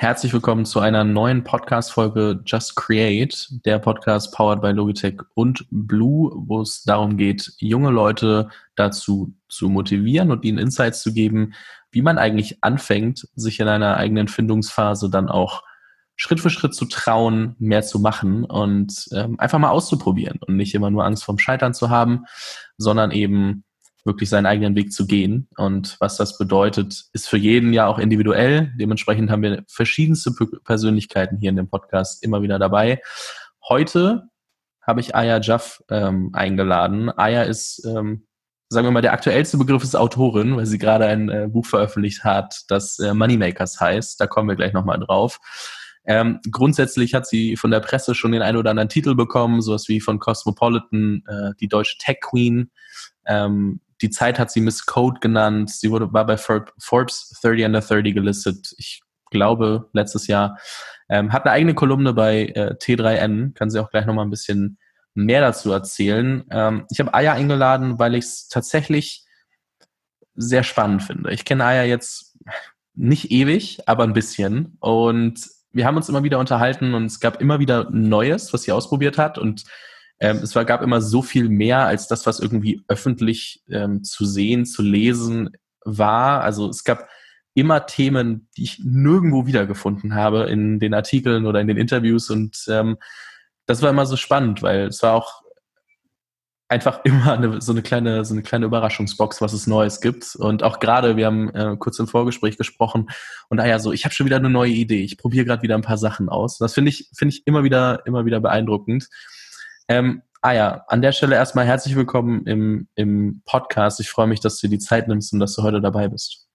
Herzlich willkommen zu einer neuen Podcast-Folge Just Create, der Podcast powered by Logitech und Blue, wo es darum geht, junge Leute dazu zu motivieren und ihnen Insights zu geben, wie man eigentlich anfängt, sich in einer eigenen Findungsphase dann auch Schritt für Schritt zu trauen, mehr zu machen und ähm, einfach mal auszuprobieren und nicht immer nur Angst vorm Scheitern zu haben, sondern eben wirklich seinen eigenen Weg zu gehen. Und was das bedeutet, ist für jeden ja auch individuell. Dementsprechend haben wir verschiedenste Persönlichkeiten hier in dem Podcast immer wieder dabei. Heute habe ich Aya Jaff ähm, eingeladen. Aya ist, ähm, sagen wir mal, der aktuellste Begriff ist Autorin, weil sie gerade ein äh, Buch veröffentlicht hat, das äh, Moneymakers heißt. Da kommen wir gleich nochmal drauf. Ähm, grundsätzlich hat sie von der Presse schon den einen oder anderen Titel bekommen, sowas wie von Cosmopolitan, äh, die deutsche Tech Queen. Ähm, die Zeit hat sie Miss Code genannt. Sie wurde, war bei Forbes 30 under 30 gelistet. Ich glaube, letztes Jahr. Ähm, hat eine eigene Kolumne bei äh, T3N. Kann sie auch gleich nochmal ein bisschen mehr dazu erzählen. Ähm, ich habe Aya eingeladen, weil ich es tatsächlich sehr spannend finde. Ich kenne Aya jetzt nicht ewig, aber ein bisschen. Und wir haben uns immer wieder unterhalten und es gab immer wieder Neues, was sie ausprobiert hat. Und ähm, es war, gab immer so viel mehr als das, was irgendwie öffentlich ähm, zu sehen, zu lesen war. Also es gab immer Themen, die ich nirgendwo wiedergefunden habe in den Artikeln oder in den Interviews und ähm, das war immer so spannend, weil es war auch einfach immer eine, so eine kleine so eine kleine Überraschungsbox, was es Neues gibt und auch gerade wir haben äh, kurz im Vorgespräch gesprochen und ah ja so ich habe schon wieder eine neue Idee, ich probiere gerade wieder ein paar Sachen aus. Das finde ich finde ich immer wieder immer wieder beeindruckend. Ähm, ah ja, an der Stelle erstmal herzlich willkommen im, im Podcast. Ich freue mich, dass du dir die Zeit nimmst und dass du heute dabei bist.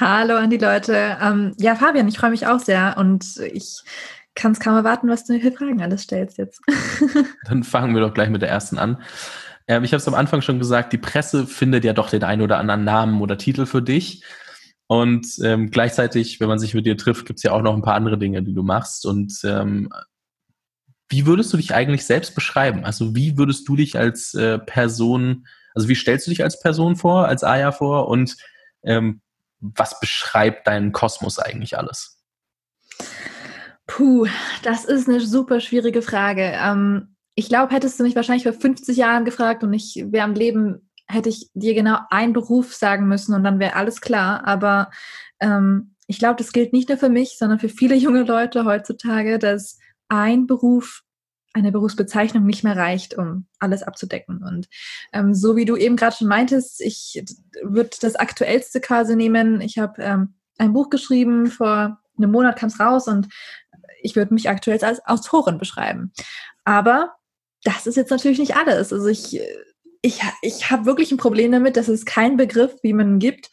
Hallo an die Leute. Ähm, ja, Fabian, ich freue mich auch sehr und ich kann es kaum erwarten, was du mir für Fragen alles stellst jetzt. Dann fangen wir doch gleich mit der ersten an. Ähm, ich habe es am Anfang schon gesagt, die Presse findet ja doch den einen oder anderen Namen oder Titel für dich. Und ähm, gleichzeitig, wenn man sich mit dir trifft, gibt es ja auch noch ein paar andere Dinge, die du machst. Und ähm, wie würdest du dich eigentlich selbst beschreiben? Also wie würdest du dich als äh, Person, also wie stellst du dich als Person vor, als Aya vor und ähm, was beschreibt deinen Kosmos eigentlich alles? Puh, das ist eine super schwierige Frage. Ähm, ich glaube, hättest du mich wahrscheinlich vor 50 Jahren gefragt und ich wäre am Leben, hätte ich dir genau einen Beruf sagen müssen und dann wäre alles klar. Aber ähm, ich glaube, das gilt nicht nur für mich, sondern für viele junge Leute heutzutage, dass ein Beruf, eine Berufsbezeichnung nicht mehr reicht, um alles abzudecken. Und ähm, so wie du eben gerade schon meintest, ich würde das aktuellste quasi nehmen. Ich habe ähm, ein Buch geschrieben, vor einem Monat kam es raus und ich würde mich aktuell als Autorin beschreiben. Aber das ist jetzt natürlich nicht alles. Also ich, ich, ich habe wirklich ein Problem damit, dass es keinen Begriff, wie man gibt,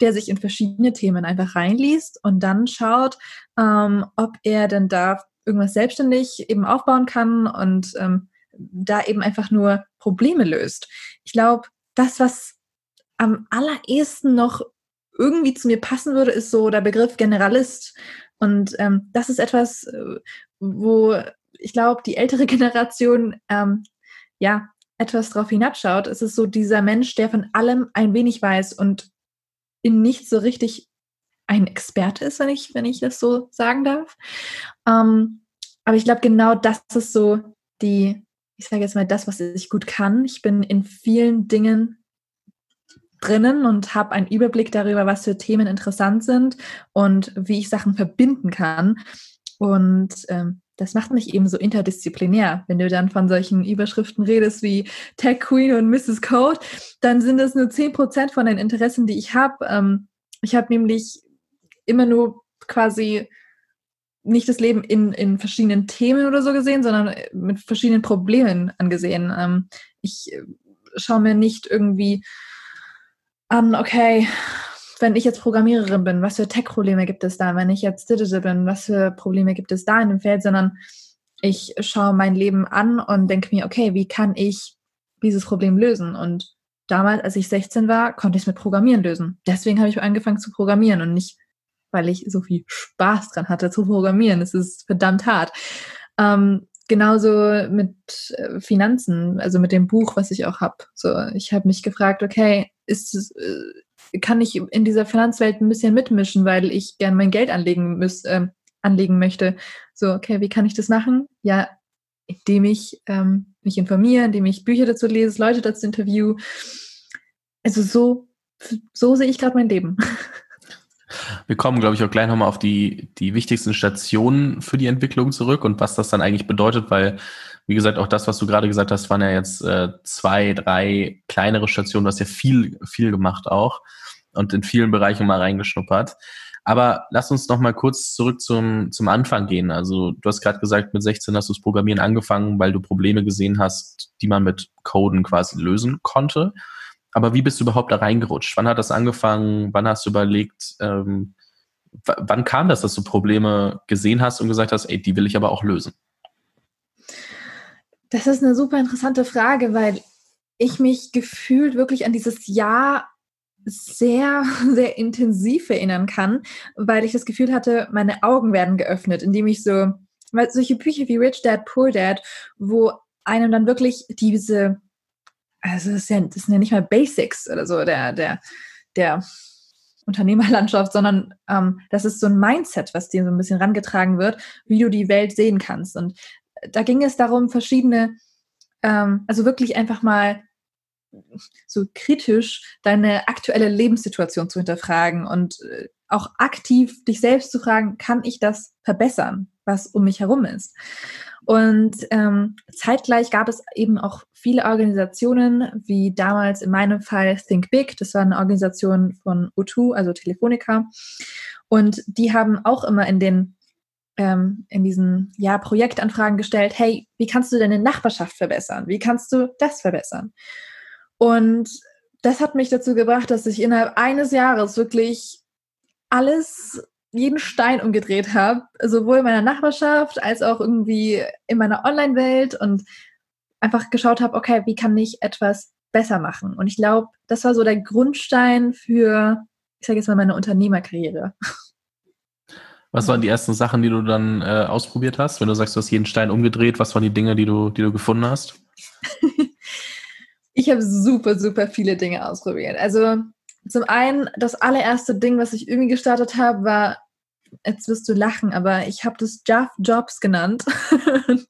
der sich in verschiedene Themen einfach reinliest und dann schaut, ähm, ob er denn da irgendwas selbstständig eben aufbauen kann und ähm, da eben einfach nur Probleme löst. Ich glaube, das, was am allerersten noch irgendwie zu mir passen würde, ist so der Begriff Generalist. Und ähm, das ist etwas, äh, wo ich glaube, die ältere Generation ähm, ja etwas drauf hinabschaut. Es ist so dieser Mensch, der von allem ein wenig weiß und in nichts so richtig ein Experte ist, wenn ich, wenn ich das so sagen darf. Ähm, aber ich glaube, genau das ist so die, ich sage jetzt mal, das, was ich gut kann. Ich bin in vielen Dingen drinnen und habe einen Überblick darüber, was für Themen interessant sind und wie ich Sachen verbinden kann. Und ähm, das macht mich eben so interdisziplinär. Wenn du dann von solchen Überschriften redest wie Tech Queen und Mrs. Code, dann sind das nur 10% von den Interessen, die ich habe. Ähm, ich habe nämlich immer nur quasi nicht das Leben in, in verschiedenen Themen oder so gesehen, sondern mit verschiedenen Problemen angesehen. Ähm, ich äh, schaue mir nicht irgendwie an, okay, wenn ich jetzt Programmiererin bin, was für Tech-Probleme gibt es da? Wenn ich jetzt Digital bin, was für Probleme gibt es da in dem Feld? Sondern ich schaue mein Leben an und denke mir, okay, wie kann ich dieses Problem lösen? Und damals, als ich 16 war, konnte ich es mit Programmieren lösen. Deswegen habe ich angefangen zu programmieren und nicht weil ich so viel Spaß dran hatte zu programmieren. Es ist verdammt hart. Ähm, genauso mit äh, Finanzen, also mit dem Buch, was ich auch habe. So, ich habe mich gefragt, okay, ist es, äh, kann ich in dieser Finanzwelt ein bisschen mitmischen, weil ich gern mein Geld anlegen muss, äh, anlegen möchte. So, okay, wie kann ich das machen? Ja, indem ich ähm, mich informiere, indem ich Bücher dazu lese, Leute dazu interview. Also so, so sehe ich gerade mein Leben. Wir kommen, glaube ich, auch gleich nochmal auf die, die wichtigsten Stationen für die Entwicklung zurück und was das dann eigentlich bedeutet, weil, wie gesagt, auch das, was du gerade gesagt hast, waren ja jetzt äh, zwei, drei kleinere Stationen. Du hast ja viel, viel gemacht auch und in vielen Bereichen mal reingeschnuppert. Aber lass uns noch mal kurz zurück zum, zum Anfang gehen. Also du hast gerade gesagt, mit 16 hast du das Programmieren angefangen, weil du Probleme gesehen hast, die man mit Coden quasi lösen konnte. Aber wie bist du überhaupt da reingerutscht? Wann hat das angefangen? Wann hast du überlegt, ähm, wann kam das, dass du Probleme gesehen hast und gesagt hast, ey, die will ich aber auch lösen? Das ist eine super interessante Frage, weil ich mich gefühlt wirklich an dieses Jahr sehr, sehr intensiv erinnern kann, weil ich das Gefühl hatte, meine Augen werden geöffnet, indem ich so, weil solche Bücher wie Rich Dad, Poor Dad, wo einem dann wirklich diese also das, ja, das sind ja nicht mal Basics oder so der, der, der Unternehmerlandschaft, sondern ähm, das ist so ein Mindset, was dir so ein bisschen rangetragen wird, wie du die Welt sehen kannst. Und da ging es darum, verschiedene, ähm, also wirklich einfach mal so kritisch deine aktuelle Lebenssituation zu hinterfragen und äh, auch aktiv dich selbst zu fragen, kann ich das verbessern, was um mich herum ist? Und ähm, zeitgleich gab es eben auch viele Organisationen, wie damals in meinem Fall Think Big, das war eine Organisation von O2, also Telefonica. Und die haben auch immer in den ähm, in diesen ja, Projektanfragen gestellt, hey, wie kannst du deine Nachbarschaft verbessern? Wie kannst du das verbessern? Und das hat mich dazu gebracht, dass ich innerhalb eines Jahres wirklich alles jeden Stein umgedreht habe, sowohl in meiner Nachbarschaft als auch irgendwie in meiner Online-Welt und einfach geschaut habe, okay, wie kann ich etwas besser machen? Und ich glaube, das war so der Grundstein für, ich sage jetzt mal, meine Unternehmerkarriere. Was waren die ersten Sachen, die du dann äh, ausprobiert hast? Wenn du sagst, du hast jeden Stein umgedreht, was waren die Dinge, die du, die du gefunden hast? ich habe super, super viele Dinge ausprobiert. Also zum einen, das allererste Ding, was ich irgendwie gestartet habe, war, jetzt wirst du lachen, aber ich habe das Jaff Jobs genannt. und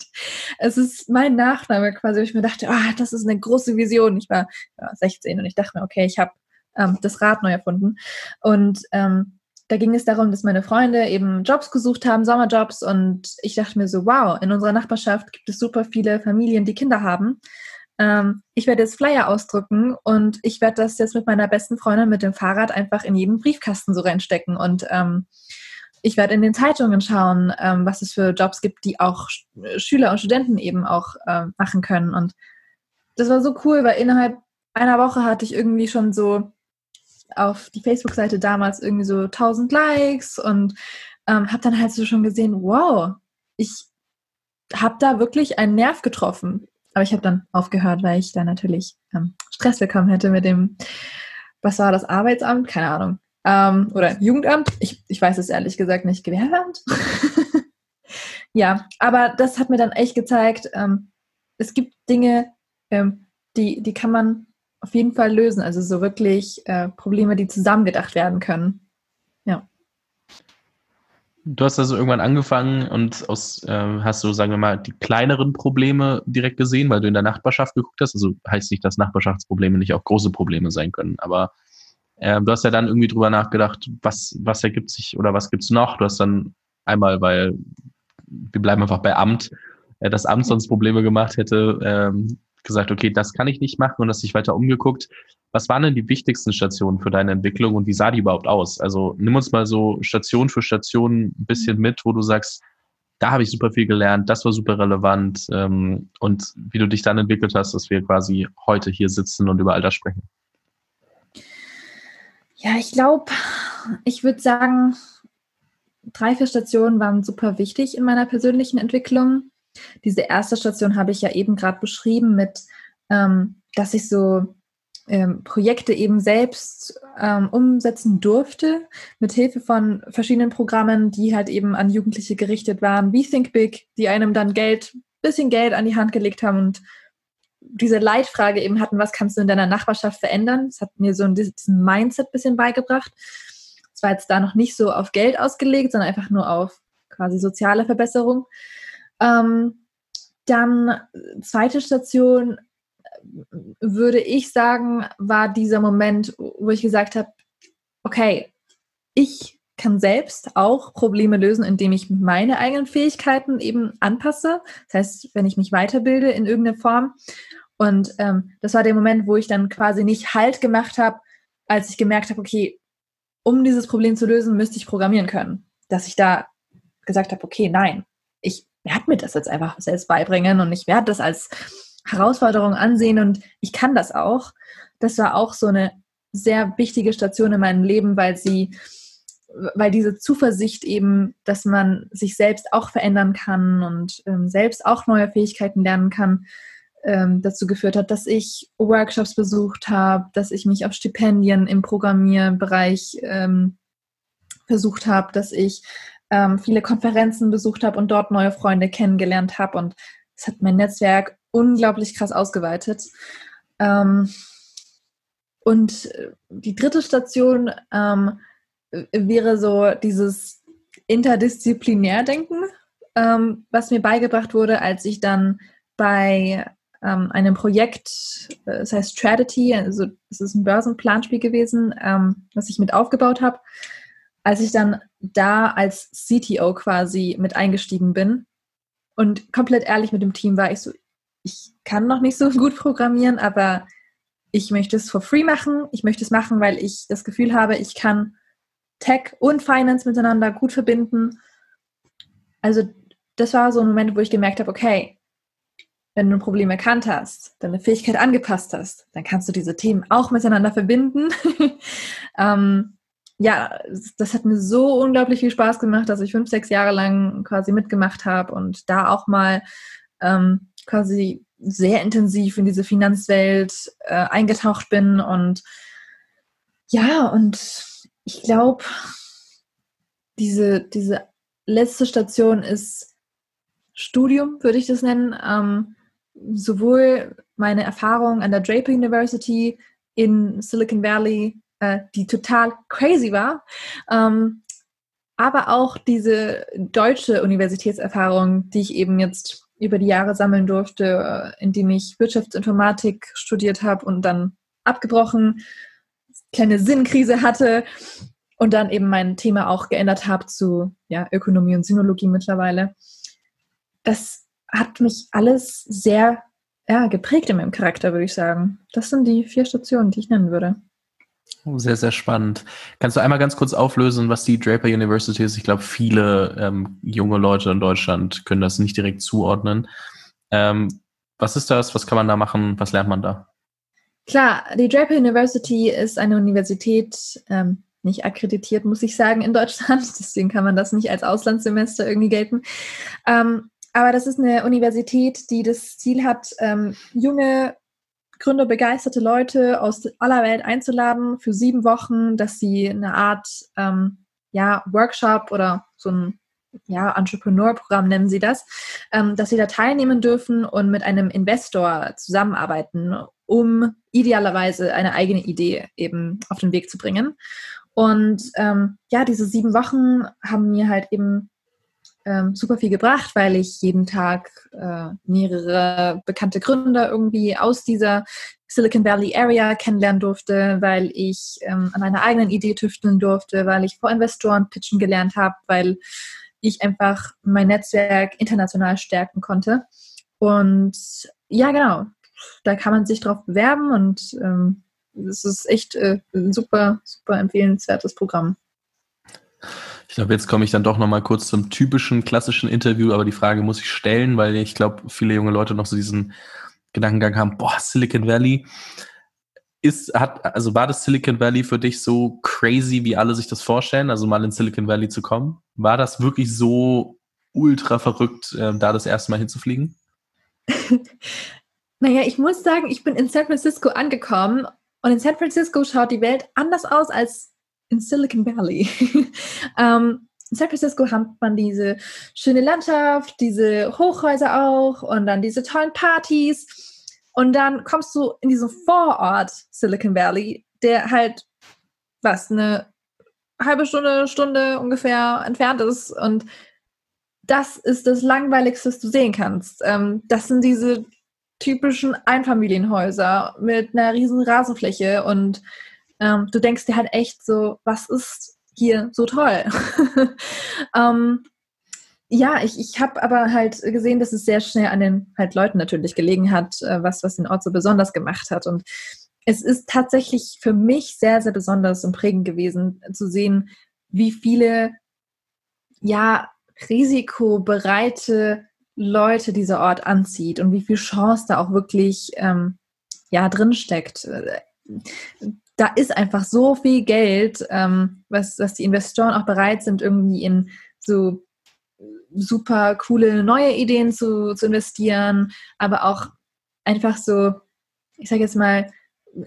es ist mein Nachname quasi, wo ich mir dachte, ah, das ist eine große Vision. Ich war ja, 16 und ich dachte mir, okay, ich habe ähm, das Rad neu erfunden. Und ähm, da ging es darum, dass meine Freunde eben Jobs gesucht haben, Sommerjobs. Und ich dachte mir so, wow, in unserer Nachbarschaft gibt es super viele Familien, die Kinder haben ähm, ich werde jetzt Flyer ausdrücken und ich werde das jetzt mit meiner besten Freundin mit dem Fahrrad einfach in jeden Briefkasten so reinstecken und ähm, ich werde in den Zeitungen schauen, ähm, was es für Jobs gibt, die auch Schüler und Studenten eben auch ähm, machen können. Und das war so cool, weil innerhalb einer Woche hatte ich irgendwie schon so auf die Facebook-Seite damals irgendwie so 1000 Likes und ähm, habe dann halt so schon gesehen, wow, ich habe da wirklich einen Nerv getroffen. Aber ich habe dann aufgehört, weil ich dann natürlich ähm, Stress bekommen hätte mit dem, was war das, Arbeitsamt? Keine Ahnung. Ähm, oder Jugendamt? Ich, ich weiß es ehrlich gesagt nicht. Gewerbeamt? ja, aber das hat mir dann echt gezeigt, ähm, es gibt Dinge, ähm, die, die kann man auf jeden Fall lösen. Also so wirklich äh, Probleme, die zusammengedacht werden können. Du hast also irgendwann angefangen und aus, äh, hast du, sagen wir mal, die kleineren Probleme direkt gesehen, weil du in der Nachbarschaft geguckt hast. Also heißt nicht, dass Nachbarschaftsprobleme nicht auch große Probleme sein können. Aber äh, du hast ja dann irgendwie drüber nachgedacht, was, was ergibt sich oder was gibt's noch? Du hast dann einmal, weil wir bleiben einfach bei Amt, äh, das Amt sonst Probleme gemacht hätte, ähm, gesagt, okay, das kann ich nicht machen und hast dich weiter umgeguckt. Was waren denn die wichtigsten Stationen für deine Entwicklung und wie sah die überhaupt aus? Also nimm uns mal so Station für Station ein bisschen mit, wo du sagst, da habe ich super viel gelernt, das war super relevant ähm, und wie du dich dann entwickelt hast, dass wir quasi heute hier sitzen und über all das sprechen. Ja, ich glaube, ich würde sagen, drei, vier Stationen waren super wichtig in meiner persönlichen Entwicklung. Diese erste Station habe ich ja eben gerade beschrieben mit, ähm, dass ich so ähm, Projekte eben selbst ähm, umsetzen durfte, mit Hilfe von verschiedenen Programmen, die halt eben an Jugendliche gerichtet waren, wie Think Big, die einem dann Geld, bisschen Geld an die Hand gelegt haben und diese Leitfrage eben hatten, was kannst du in deiner Nachbarschaft verändern? Das hat mir so diesen Mindset ein bisschen beigebracht. Es war jetzt da noch nicht so auf Geld ausgelegt, sondern einfach nur auf quasi soziale Verbesserung. Ähm, dann zweite Station würde ich sagen, war dieser Moment, wo ich gesagt habe, okay, ich kann selbst auch Probleme lösen, indem ich meine eigenen Fähigkeiten eben anpasse. Das heißt, wenn ich mich weiterbilde in irgendeiner Form. Und ähm, das war der Moment, wo ich dann quasi nicht Halt gemacht habe, als ich gemerkt habe, okay, um dieses Problem zu lösen, müsste ich programmieren können. Dass ich da gesagt habe, okay, nein, ich werde mir das jetzt einfach selbst beibringen und ich werde das als Herausforderung ansehen und ich kann das auch. Das war auch so eine sehr wichtige Station in meinem Leben, weil sie weil diese Zuversicht eben, dass man sich selbst auch verändern kann und ähm, selbst auch neue Fähigkeiten lernen kann, ähm, dazu geführt hat, dass ich Workshops besucht habe, dass ich mich auf Stipendien im Programmierbereich ähm, versucht habe, dass ich ähm, viele Konferenzen besucht habe und dort neue Freunde kennengelernt habe und es hat mein Netzwerk unglaublich krass ausgeweitet. Ähm, und die dritte Station ähm, wäre so dieses Interdisziplinärdenken, ähm, was mir beigebracht wurde, als ich dann bei ähm, einem Projekt, äh, das heißt Strategy, also es ist ein Börsenplanspiel gewesen, ähm, was ich mit aufgebaut habe. Als ich dann da als CTO quasi mit eingestiegen bin und komplett ehrlich mit dem Team war, ich so, ich kann noch nicht so gut programmieren, aber ich möchte es for free machen. Ich möchte es machen, weil ich das Gefühl habe, ich kann Tech und Finance miteinander gut verbinden. Also das war so ein Moment, wo ich gemerkt habe, okay, wenn du ein Problem erkannt hast, deine Fähigkeit angepasst hast, dann kannst du diese Themen auch miteinander verbinden. ähm, ja, das hat mir so unglaublich viel Spaß gemacht, dass ich fünf, sechs Jahre lang quasi mitgemacht habe und da auch mal ähm, quasi sehr intensiv in diese Finanzwelt äh, eingetaucht bin und ja, und ich glaube, diese, diese letzte Station ist Studium, würde ich das nennen. Ähm, sowohl meine Erfahrung an der Draper University in Silicon Valley, äh, die total crazy war, ähm, aber auch diese deutsche Universitätserfahrung, die ich eben jetzt über die Jahre sammeln durfte, äh, indem ich Wirtschaftsinformatik studiert habe und dann abgebrochen kleine Sinnkrise hatte und dann eben mein Thema auch geändert habe zu ja, Ökonomie und Sinologie mittlerweile. Das hat mich alles sehr ja, geprägt in meinem Charakter, würde ich sagen. Das sind die vier Stationen, die ich nennen würde. Oh, sehr, sehr spannend. Kannst du einmal ganz kurz auflösen, was die Draper University ist? Ich glaube, viele ähm, junge Leute in Deutschland können das nicht direkt zuordnen. Ähm, was ist das? Was kann man da machen? Was lernt man da? Klar, die Draper University ist eine Universität, ähm, nicht akkreditiert, muss ich sagen, in Deutschland. Deswegen kann man das nicht als Auslandssemester irgendwie gelten. Ähm, aber das ist eine Universität, die das Ziel hat, ähm, junge, gründerbegeisterte Leute aus aller Welt einzuladen für sieben Wochen, dass sie eine Art ähm, ja, Workshop oder so ein ja, Entrepreneur-Programm nennen sie das, ähm, dass sie da teilnehmen dürfen und mit einem Investor zusammenarbeiten, um idealerweise eine eigene Idee eben auf den Weg zu bringen. Und ähm, ja, diese sieben Wochen haben mir halt eben ähm, super viel gebracht, weil ich jeden Tag äh, mehrere bekannte Gründer irgendwie aus dieser Silicon Valley Area kennenlernen durfte, weil ich ähm, an einer eigenen Idee tüfteln durfte, weil ich vor Investoren pitchen gelernt habe, weil ich einfach mein Netzwerk international stärken konnte. Und ja, genau, da kann man sich drauf bewerben und ähm, es ist echt äh, ein super, super empfehlenswertes Programm. Ich glaube, jetzt komme ich dann doch nochmal kurz zum typischen klassischen Interview, aber die Frage muss ich stellen, weil ich glaube, viele junge Leute noch so diesen Gedankengang haben, boah, Silicon Valley. Ist, hat, also war das Silicon Valley für dich so crazy, wie alle sich das vorstellen, also mal in Silicon Valley zu kommen? War das wirklich so ultra verrückt, äh, da das erste Mal hinzufliegen? Naja, ich muss sagen, ich bin in San Francisco angekommen und in San Francisco schaut die Welt anders aus als in Silicon Valley. ähm, in San Francisco hat man diese schöne Landschaft, diese Hochhäuser auch und dann diese tollen Partys. Und dann kommst du in diesen Vorort Silicon Valley, der halt, was, eine halbe Stunde, Stunde ungefähr entfernt ist. Und das ist das Langweiligste, was du sehen kannst. Ähm, das sind diese typischen Einfamilienhäuser mit einer riesen Rasenfläche und ähm, du denkst dir halt echt so, was ist hier so toll? ähm, ja, ich, ich habe aber halt gesehen, dass es sehr schnell an den halt Leuten natürlich gelegen hat, äh, was, was den Ort so besonders gemacht hat. Und es ist tatsächlich für mich sehr, sehr besonders und prägend gewesen zu sehen, wie viele, ja, risikobereite Leute dieser Ort anzieht und wie viel Chance da auch wirklich ähm, ja drin steckt. Da ist einfach so viel Geld, ähm, was, was die Investoren auch bereit sind, irgendwie in so super coole neue Ideen zu, zu investieren, aber auch einfach so, ich sage jetzt mal,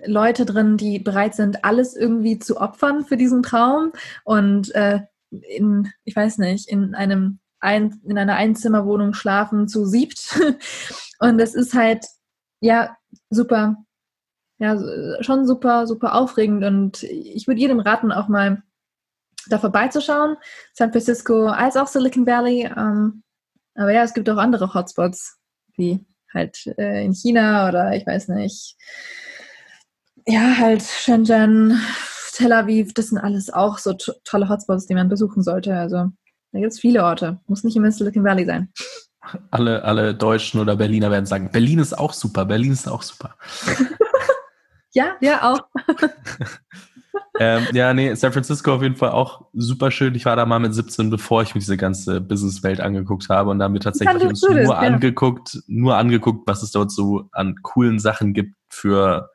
Leute drin, die bereit sind, alles irgendwie zu opfern für diesen Traum und äh, in, ich weiß nicht, in einem ein, in einer Einzimmerwohnung schlafen zu siebt. und das ist halt, ja, super, ja, schon super, super aufregend und ich würde jedem raten, auch mal da vorbeizuschauen. San Francisco als auch Silicon Valley. Ähm, aber ja, es gibt auch andere Hotspots, wie halt äh, in China oder ich weiß nicht. Ja, halt Shenzhen, Tel Aviv, das sind alles auch so tolle Hotspots, die man besuchen sollte. Also da gibt es viele Orte. Muss nicht immer Silicon Valley sein. Alle, alle Deutschen oder Berliner werden sagen, Berlin ist auch super, Berlin ist auch super. ja, ja, auch. ähm, ja, nee, San Francisco auf jeden Fall auch super schön. Ich war da mal mit 17, bevor ich mir diese ganze Businesswelt angeguckt habe und da haben wir tatsächlich uns nur ja. angeguckt, nur angeguckt, was es dort so an coolen Sachen gibt für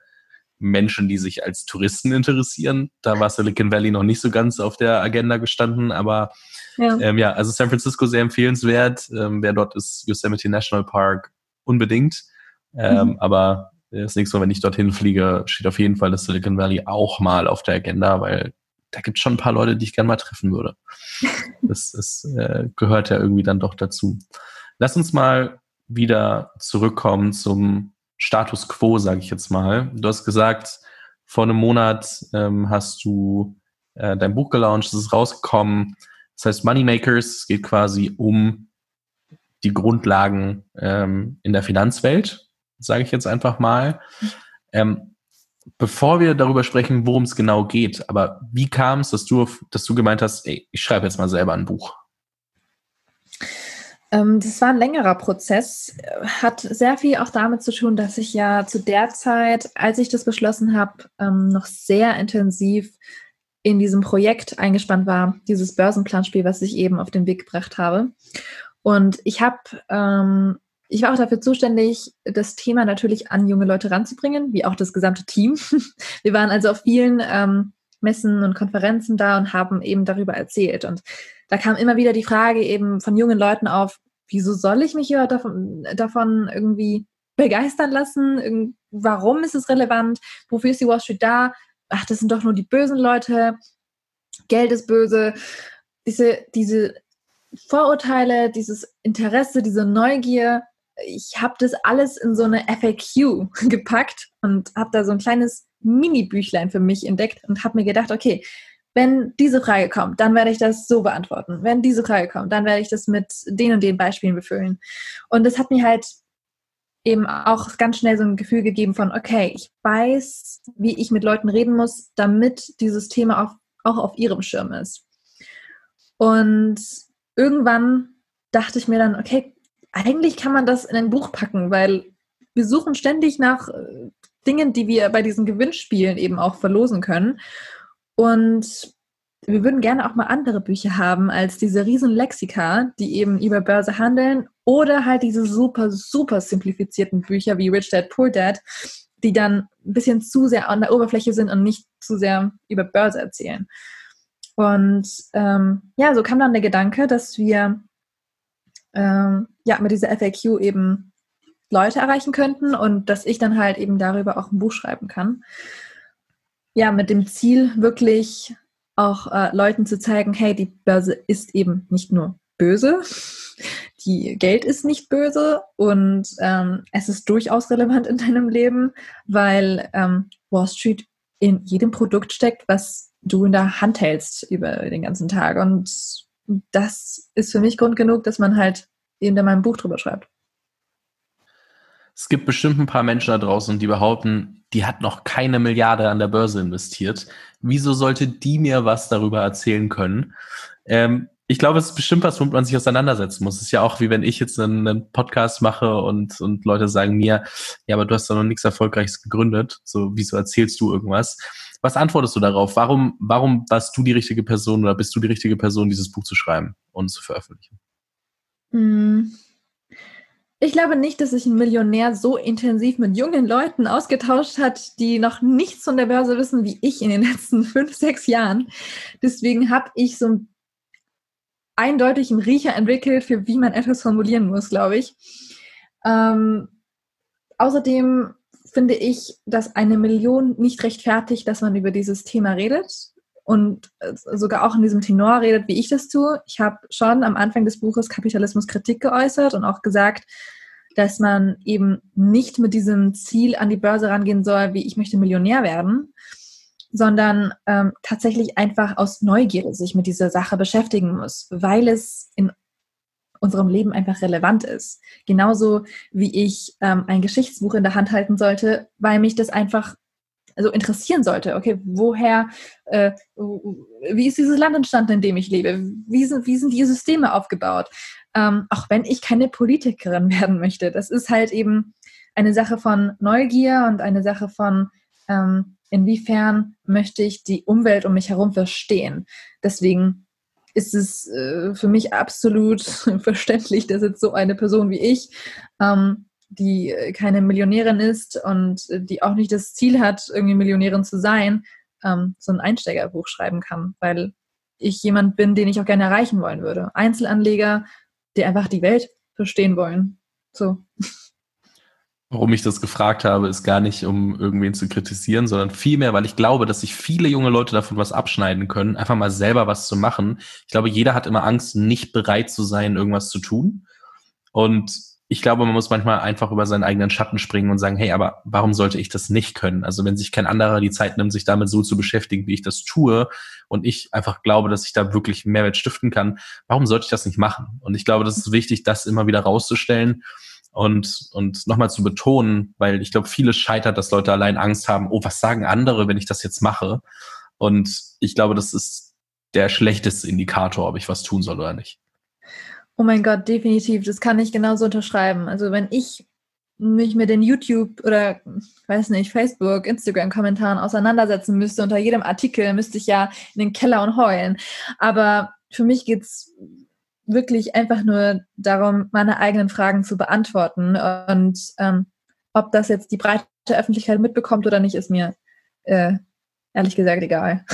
Menschen, die sich als Touristen interessieren. Da war Silicon Valley noch nicht so ganz auf der Agenda gestanden, aber ja, ähm, ja also San Francisco sehr empfehlenswert. Ähm, wer dort ist, Yosemite National Park unbedingt. Ähm, mhm. Aber das nächste Mal, wenn ich dorthin fliege, steht auf jeden Fall das Silicon Valley auch mal auf der Agenda, weil da gibt es schon ein paar Leute, die ich gerne mal treffen würde. Das, das äh, gehört ja irgendwie dann doch dazu. Lass uns mal wieder zurückkommen zum Status quo, sage ich jetzt mal. Du hast gesagt, vor einem Monat ähm, hast du äh, dein Buch gelauncht, es ist rausgekommen. Das heißt, Moneymakers, es geht quasi um die Grundlagen ähm, in der Finanzwelt, sage ich jetzt einfach mal. Ähm, bevor wir darüber sprechen, worum es genau geht, aber wie kam es, dass du, dass du gemeint hast, ey, ich schreibe jetzt mal selber ein Buch? Ähm, das war ein längerer Prozess, hat sehr viel auch damit zu tun, dass ich ja zu der Zeit, als ich das beschlossen habe, ähm, noch sehr intensiv in diesem Projekt eingespannt war, dieses Börsenplanspiel, was ich eben auf den Weg gebracht habe. Und ich habe, ähm, ich war auch dafür zuständig, das Thema natürlich an junge Leute ranzubringen, wie auch das gesamte Team. Wir waren also auf vielen ähm, Messen und Konferenzen da und haben eben darüber erzählt. Und da kam immer wieder die Frage eben von jungen Leuten auf, wieso soll ich mich davon, davon irgendwie begeistern lassen? Warum ist es relevant? Wofür ist die Wall Street da? Ach, das sind doch nur die bösen Leute. Geld ist böse. Diese, diese Vorurteile, dieses Interesse, diese Neugier, ich habe das alles in so eine FAQ gepackt und habe da so ein kleines Mini-Büchlein für mich entdeckt und habe mir gedacht, okay, wenn diese Frage kommt, dann werde ich das so beantworten. Wenn diese Frage kommt, dann werde ich das mit den und den Beispielen befüllen. Und das hat mir halt eben auch ganz schnell so ein Gefühl gegeben von, okay, ich weiß, wie ich mit Leuten reden muss, damit dieses Thema auch, auch auf ihrem Schirm ist. Und irgendwann dachte ich mir dann, okay, eigentlich kann man das in ein Buch packen, weil wir suchen ständig nach äh, Dingen, die wir bei diesen Gewinnspielen eben auch verlosen können. Und wir würden gerne auch mal andere Bücher haben als diese riesen Lexika, die eben über Börse handeln oder halt diese super, super simplifizierten Bücher wie Rich Dad, Poor Dad, die dann ein bisschen zu sehr an der Oberfläche sind und nicht zu sehr über Börse erzählen. Und ähm, ja, so kam dann der Gedanke, dass wir ähm, ja mit dieser FAQ eben Leute erreichen könnten und dass ich dann halt eben darüber auch ein Buch schreiben kann ja, mit dem Ziel, wirklich auch äh, Leuten zu zeigen, hey, die Börse ist eben nicht nur böse, die Geld ist nicht böse und ähm, es ist durchaus relevant in deinem Leben, weil ähm, Wall Street in jedem Produkt steckt, was du in der Hand hältst über den ganzen Tag. Und das ist für mich Grund genug, dass man halt eben mal ein Buch drüber schreibt. Es gibt bestimmt ein paar Menschen da draußen, die behaupten, die hat noch keine Milliarde an der Börse investiert. Wieso sollte die mir was darüber erzählen können? Ähm, ich glaube, es ist bestimmt was, womit man sich auseinandersetzen muss. Es ist ja auch wie wenn ich jetzt einen, einen, Podcast mache und, und Leute sagen mir, ja, aber du hast doch noch nichts Erfolgreiches gegründet. So, wieso erzählst du irgendwas? Was antwortest du darauf? Warum, warum warst du die richtige Person oder bist du die richtige Person, dieses Buch zu schreiben und zu veröffentlichen? Hm. Ich glaube nicht, dass sich ein Millionär so intensiv mit jungen Leuten ausgetauscht hat, die noch nichts von der Börse wissen wie ich in den letzten fünf, sechs Jahren. Deswegen habe ich so ein eindeutig einen Riecher entwickelt, für wie man etwas formulieren muss, glaube ich. Ähm, außerdem finde ich, dass eine Million nicht rechtfertigt, dass man über dieses Thema redet und äh, sogar auch in diesem Tenor redet, wie ich das tue. Ich habe schon am Anfang des Buches Kapitalismus Kritik geäußert und auch gesagt, dass man eben nicht mit diesem Ziel an die Börse rangehen soll, wie ich möchte Millionär werden, sondern ähm, tatsächlich einfach aus Neugierde sich mit dieser Sache beschäftigen muss, weil es in unserem Leben einfach relevant ist. Genauso wie ich ähm, ein Geschichtsbuch in der Hand halten sollte, weil mich das einfach also interessieren sollte. Okay, woher, äh, wie ist dieses Land entstanden, in dem ich lebe? Wie sind, wie sind die Systeme aufgebaut? Ähm, auch wenn ich keine Politikerin werden möchte. Das ist halt eben eine Sache von Neugier und eine Sache von ähm, inwiefern möchte ich die Umwelt um mich herum verstehen. Deswegen ist es äh, für mich absolut verständlich, dass jetzt so eine Person wie ich, ähm, die keine Millionärin ist und die auch nicht das Ziel hat, irgendwie Millionärin zu sein, ähm, so ein Einsteigerbuch schreiben kann, weil ich jemand bin, den ich auch gerne erreichen wollen würde. Einzelanleger, die einfach die Welt verstehen wollen. So. Warum ich das gefragt habe, ist gar nicht, um irgendwen zu kritisieren, sondern vielmehr, weil ich glaube, dass sich viele junge Leute davon was abschneiden können, einfach mal selber was zu machen. Ich glaube, jeder hat immer Angst, nicht bereit zu sein, irgendwas zu tun. Und ich glaube, man muss manchmal einfach über seinen eigenen Schatten springen und sagen, hey, aber warum sollte ich das nicht können? Also wenn sich kein anderer die Zeit nimmt, sich damit so zu beschäftigen, wie ich das tue, und ich einfach glaube, dass ich da wirklich Mehrwert stiften kann, warum sollte ich das nicht machen? Und ich glaube, das ist wichtig, das immer wieder rauszustellen und, und nochmal zu betonen, weil ich glaube, vieles scheitert, dass Leute allein Angst haben, oh, was sagen andere, wenn ich das jetzt mache? Und ich glaube, das ist der schlechteste Indikator, ob ich was tun soll oder nicht. Oh mein Gott, definitiv. Das kann ich genauso unterschreiben. Also wenn ich mich mit den YouTube oder, weiß nicht, Facebook, Instagram-Kommentaren auseinandersetzen müsste, unter jedem Artikel müsste ich ja in den Keller und heulen. Aber für mich geht es wirklich einfach nur darum, meine eigenen Fragen zu beantworten. Und ähm, ob das jetzt die breite Öffentlichkeit mitbekommt oder nicht, ist mir äh, ehrlich gesagt egal.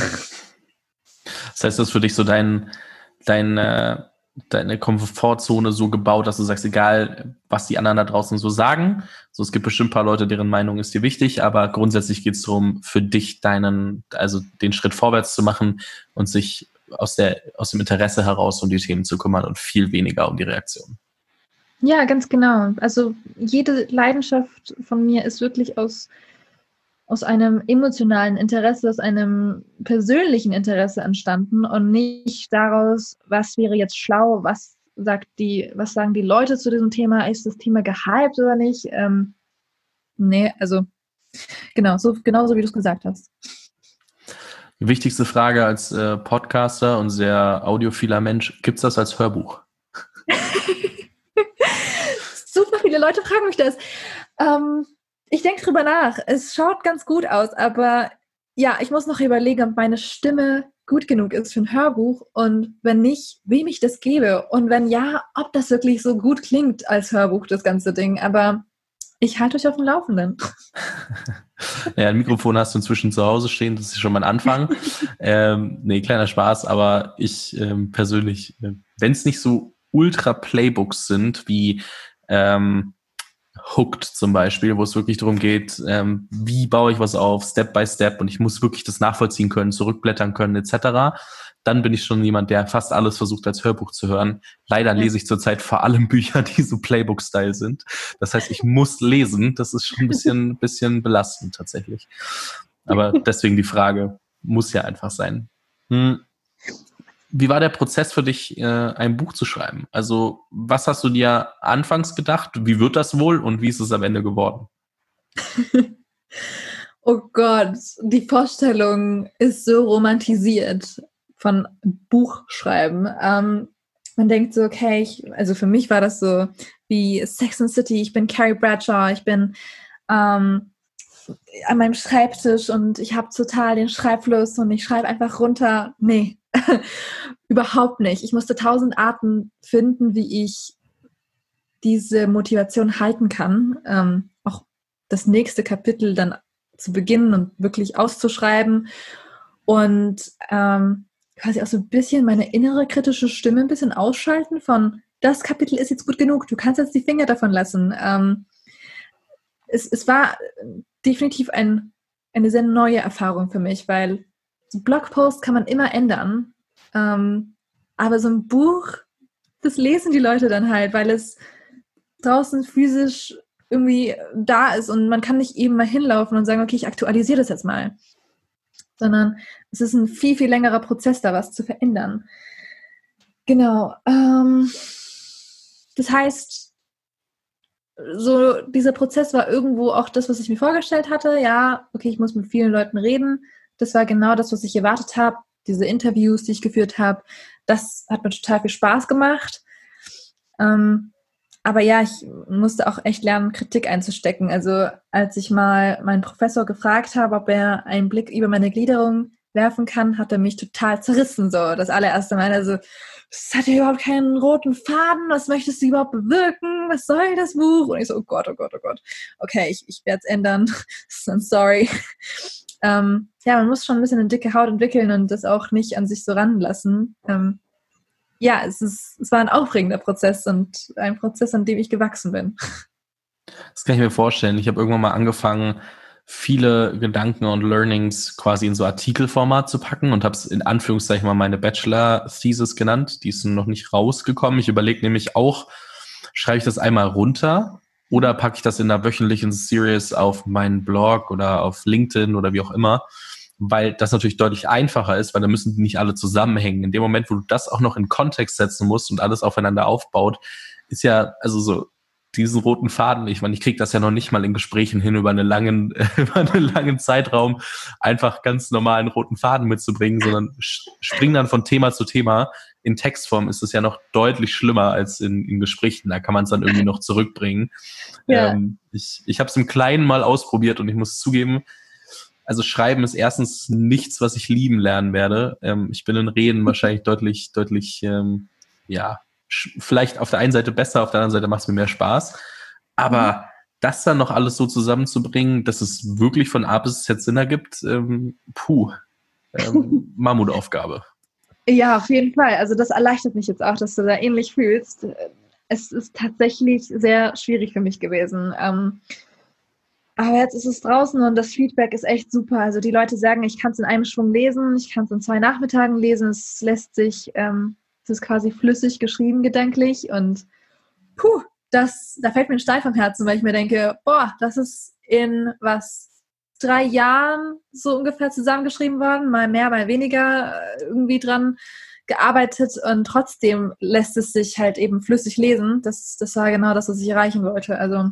Das heißt, das ist für dich so dein, dein, äh, deine Komfortzone so gebaut, dass du sagst, egal, was die anderen da draußen so sagen. So, es gibt bestimmt ein paar Leute, deren Meinung ist dir wichtig, aber grundsätzlich geht es darum, für dich deinen, also den Schritt vorwärts zu machen und sich aus, der, aus dem Interesse heraus um die Themen zu kümmern und viel weniger um die Reaktion. Ja, ganz genau. Also jede Leidenschaft von mir ist wirklich aus, aus einem emotionalen Interesse, aus einem persönlichen Interesse entstanden und nicht daraus, was wäre jetzt schlau, was sagt die, was sagen die Leute zu diesem Thema, ist das Thema gehypt oder nicht? Ähm, nee, also genau, so genauso wie du es gesagt hast. Die wichtigste Frage als äh, Podcaster und sehr audiophiler Mensch, gibt es das als Hörbuch? Super viele Leute fragen mich das. Ähm, ich denke drüber nach. Es schaut ganz gut aus, aber ja, ich muss noch überlegen, ob meine Stimme gut genug ist für ein Hörbuch und wenn nicht, wem ich das gebe und wenn ja, ob das wirklich so gut klingt als Hörbuch, das ganze Ding. Aber ich halte euch auf dem Laufenden. ja, ein Mikrofon hast du inzwischen zu Hause stehen, das ist schon mal ein Anfang. ähm, nee, kleiner Spaß, aber ich ähm, persönlich, äh, wenn es nicht so Ultra-Playbooks sind wie ähm, Hooked zum Beispiel, wo es wirklich darum geht, ähm, wie baue ich was auf, Step by Step und ich muss wirklich das nachvollziehen können, zurückblättern können etc. Dann bin ich schon jemand, der fast alles versucht als Hörbuch zu hören. Leider ja. lese ich zurzeit vor allem Bücher, die so Playbook-Style sind. Das heißt, ich muss lesen. Das ist schon ein bisschen, bisschen belastend tatsächlich. Aber deswegen die Frage, muss ja einfach sein. Hm. Wie war der Prozess für dich, äh, ein Buch zu schreiben? Also, was hast du dir anfangs gedacht? Wie wird das wohl und wie ist es am Ende geworden? oh Gott, die Vorstellung ist so romantisiert von Buchschreiben. Ähm, man denkt so, okay, ich, also für mich war das so wie Sex and City, ich bin Carrie Bradshaw, ich bin ähm, an meinem Schreibtisch und ich habe total den Schreibfluss und ich schreibe einfach runter. Nee, überhaupt nicht. Ich musste tausend Arten finden, wie ich diese Motivation halten kann, ähm, auch das nächste Kapitel dann zu beginnen und wirklich auszuschreiben und ähm, quasi auch so ein bisschen meine innere kritische Stimme ein bisschen ausschalten von das Kapitel ist jetzt gut genug, du kannst jetzt die Finger davon lassen. Ähm, es, es war definitiv ein, eine sehr neue Erfahrung für mich, weil so Blogpost kann man immer ändern. Ähm, aber so ein Buch, das lesen die Leute dann halt, weil es draußen physisch irgendwie da ist und man kann nicht eben mal hinlaufen und sagen, okay, ich aktualisiere das jetzt mal. Sondern es ist ein viel, viel längerer Prozess, da was zu verändern. Genau. Ähm, das heißt, so dieser Prozess war irgendwo auch das, was ich mir vorgestellt hatte. Ja, okay, ich muss mit vielen Leuten reden. Das war genau das, was ich erwartet habe. Diese Interviews, die ich geführt habe, das hat mir total viel Spaß gemacht. Ähm, aber ja, ich musste auch echt lernen, Kritik einzustecken. Also als ich mal meinen Professor gefragt habe, ob er einen Blick über meine Gliederung werfen kann, hat er mich total zerrissen. So das allererste Mal. Also es hat ja überhaupt keinen roten Faden, was möchtest du überhaupt bewirken, was soll das Buch? Und ich so, oh Gott, oh Gott, oh Gott. Okay, ich, ich werde es ändern. I'm sorry. Ähm, ja, man muss schon ein bisschen eine dicke Haut entwickeln und das auch nicht an sich so ranlassen. Ähm, ja, es, ist, es war ein aufregender Prozess und ein Prozess, an dem ich gewachsen bin. Das kann ich mir vorstellen. Ich habe irgendwann mal angefangen, viele Gedanken und Learnings quasi in so Artikelformat zu packen und habe es in Anführungszeichen mal meine Bachelor-Thesis genannt. Die ist noch nicht rausgekommen. Ich überlege nämlich auch, schreibe ich das einmal runter oder packe ich das in einer wöchentlichen Series auf meinen Blog oder auf LinkedIn oder wie auch immer, weil das natürlich deutlich einfacher ist, weil da müssen die nicht alle zusammenhängen. In dem Moment, wo du das auch noch in Kontext setzen musst und alles aufeinander aufbaut, ist ja, also so diesen roten Faden, ich meine, ich kriege das ja noch nicht mal in Gesprächen hin, über einen langen, über einen langen Zeitraum einfach ganz normalen roten Faden mitzubringen, sondern spring dann von Thema zu Thema. In Textform ist es ja noch deutlich schlimmer als in, in Gesprächen. Da kann man es dann irgendwie noch zurückbringen. Ja. Ähm, ich ich habe es im Kleinen mal ausprobiert und ich muss zugeben, also Schreiben ist erstens nichts, was ich lieben lernen werde. Ähm, ich bin in Reden wahrscheinlich deutlich, deutlich, ähm, ja, vielleicht auf der einen Seite besser, auf der anderen Seite macht es mir mehr Spaß. Aber mhm. das dann noch alles so zusammenzubringen, dass es wirklich von A bis Z Sinn ergibt, ähm, puh, ähm, Mammutaufgabe. Ja, auf jeden Fall. Also das erleichtert mich jetzt auch, dass du da ähnlich fühlst. Es ist tatsächlich sehr schwierig für mich gewesen. Ähm, aber jetzt ist es draußen und das Feedback ist echt super. Also die Leute sagen, ich kann es in einem Schwung lesen, ich kann es in zwei Nachmittagen lesen. Es lässt sich ähm, es ist quasi flüssig geschrieben, gedanklich. Und puh, das, da fällt mir ein Stein vom Herzen, weil ich mir denke, boah, das ist in was drei Jahren so ungefähr zusammengeschrieben worden, mal mehr, mal weniger äh, irgendwie dran gearbeitet und trotzdem lässt es sich halt eben flüssig lesen. Das, das war genau das, was ich erreichen wollte. Also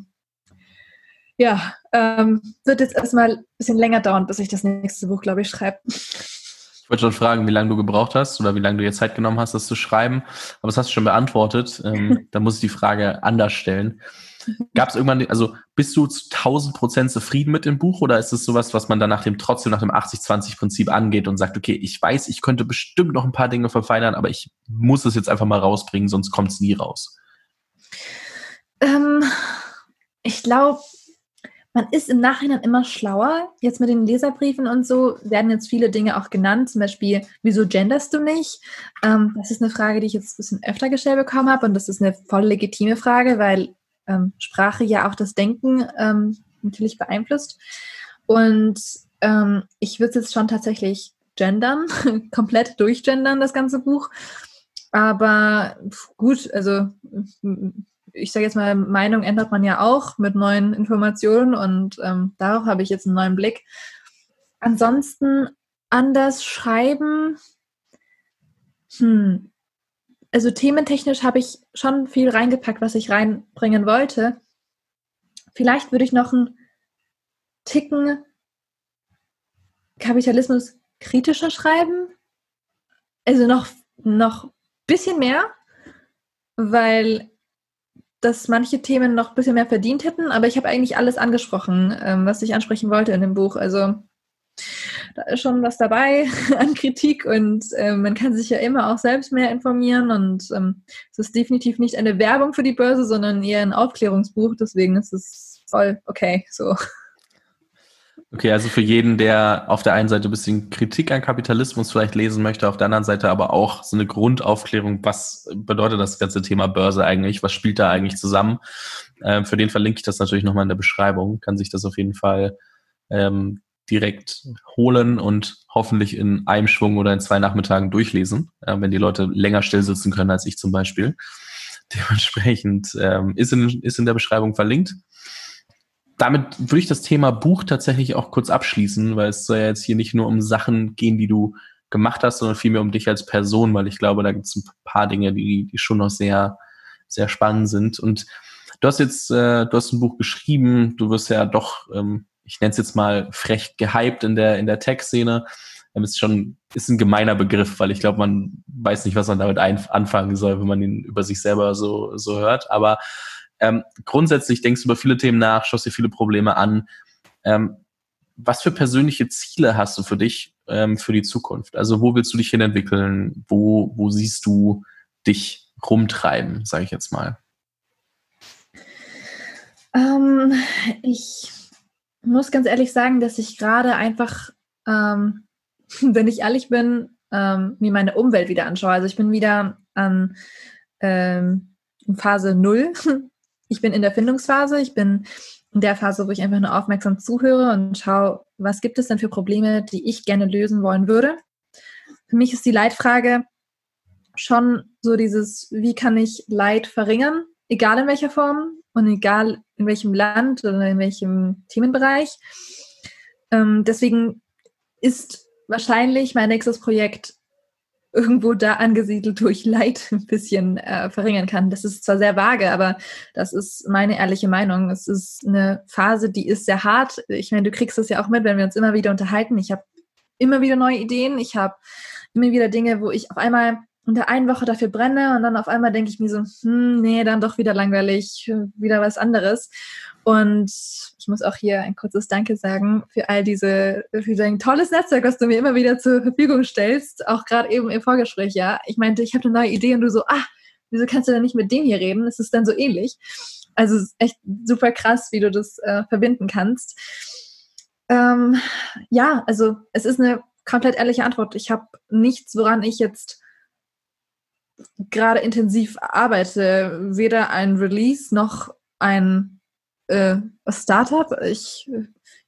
ja, ähm, wird jetzt erstmal ein bisschen länger dauern, bis ich das nächste Buch, glaube ich, schreibe wollte schon fragen, wie lange du gebraucht hast oder wie lange du jetzt Zeit genommen hast, das zu schreiben. Aber das hast du schon beantwortet. Ähm, da muss ich die Frage anders stellen. Gab es irgendwann, also bist du zu 1000 Prozent zufrieden mit dem Buch oder ist es sowas, was man dann nach dem trotzdem nach dem 80-20-Prinzip angeht und sagt, okay, ich weiß, ich könnte bestimmt noch ein paar Dinge verfeinern, aber ich muss es jetzt einfach mal rausbringen, sonst kommt es nie raus? Ähm, ich glaube, man ist im Nachhinein immer schlauer. Jetzt mit den Leserbriefen und so werden jetzt viele Dinge auch genannt. Zum Beispiel, wieso genderst du nicht? Ähm, das ist eine Frage, die ich jetzt ein bisschen öfter gestellt bekommen habe und das ist eine voll legitime Frage, weil ähm, Sprache ja auch das Denken ähm, natürlich beeinflusst. Und ähm, ich würde es jetzt schon tatsächlich gendern, komplett durchgendern, das ganze Buch. Aber gut, also ich sage jetzt mal, Meinung ändert man ja auch mit neuen Informationen und ähm, darauf habe ich jetzt einen neuen Blick. Ansonsten anders schreiben. Hm. Also thementechnisch habe ich schon viel reingepackt, was ich reinbringen wollte. Vielleicht würde ich noch einen Ticken Kapitalismus kritischer schreiben. Also noch, noch ein bisschen mehr, weil dass manche Themen noch ein bisschen mehr verdient hätten, aber ich habe eigentlich alles angesprochen, ähm, was ich ansprechen wollte in dem Buch. Also da ist schon was dabei an Kritik und äh, man kann sich ja immer auch selbst mehr informieren und ähm, es ist definitiv nicht eine Werbung für die Börse, sondern eher ein Aufklärungsbuch, deswegen ist es voll okay so. Okay, also für jeden, der auf der einen Seite ein bisschen Kritik an Kapitalismus vielleicht lesen möchte, auf der anderen Seite aber auch so eine Grundaufklärung, was bedeutet das ganze Thema Börse eigentlich, was spielt da eigentlich zusammen, ähm, für den verlinke ich das natürlich nochmal in der Beschreibung, kann sich das auf jeden Fall ähm, direkt holen und hoffentlich in einem Schwung oder in zwei Nachmittagen durchlesen, äh, wenn die Leute länger still sitzen können als ich zum Beispiel. Dementsprechend ähm, ist, in, ist in der Beschreibung verlinkt damit würde ich das Thema Buch tatsächlich auch kurz abschließen, weil es soll ja jetzt hier nicht nur um Sachen gehen, die du gemacht hast, sondern vielmehr um dich als Person, weil ich glaube, da gibt es ein paar Dinge, die, die schon noch sehr, sehr spannend sind. Und du hast jetzt, äh, du hast ein Buch geschrieben, du wirst ja doch, ähm, ich nenne es jetzt mal frech gehypt in der, in der Tech-Szene. Ähm, ist schon, ist ein gemeiner Begriff, weil ich glaube, man weiß nicht, was man damit anfangen soll, wenn man ihn über sich selber so, so hört. Aber ähm, grundsätzlich denkst du über viele Themen nach, schaust dir viele Probleme an. Ähm, was für persönliche Ziele hast du für dich ähm, für die Zukunft? Also wo willst du dich hin entwickeln? Wo, wo siehst du dich rumtreiben, sage ich jetzt mal? Ähm, ich muss ganz ehrlich sagen, dass ich gerade einfach, ähm, wenn ich ehrlich bin, ähm, mir meine Umwelt wieder anschaue. Also ich bin wieder an ähm, Phase 0 ich bin in der Findungsphase, ich bin in der Phase, wo ich einfach nur aufmerksam zuhöre und schaue, was gibt es denn für Probleme, die ich gerne lösen wollen würde. Für mich ist die Leitfrage schon so dieses, wie kann ich Leid verringern, egal in welcher Form und egal in welchem Land oder in welchem Themenbereich. Ähm, deswegen ist wahrscheinlich mein nächstes Projekt irgendwo da angesiedelt, ich Leid ein bisschen äh, verringern kann. Das ist zwar sehr vage, aber das ist meine ehrliche Meinung. Es ist eine Phase, die ist sehr hart. Ich meine, du kriegst das ja auch mit, wenn wir uns immer wieder unterhalten. Ich habe immer wieder neue Ideen. Ich habe immer wieder Dinge, wo ich auf einmal in der einen Woche dafür brenne und dann auf einmal denke ich mir so, hm, nee, dann doch wieder langweilig, wieder was anderes. Und ich muss auch hier ein kurzes Danke sagen für all diese, für dein tolles Netzwerk, was du mir immer wieder zur Verfügung stellst. Auch gerade eben im Vorgespräch, ja. Ich meinte, ich habe eine neue Idee und du so, ah, wieso kannst du denn nicht mit dem hier reden? Es ist dann so ähnlich. Also es ist echt super krass, wie du das äh, verbinden kannst. Ähm, ja, also es ist eine komplett ehrliche Antwort. Ich habe nichts, woran ich jetzt gerade intensiv arbeite. Weder ein Release noch ein äh, Startup. Ich,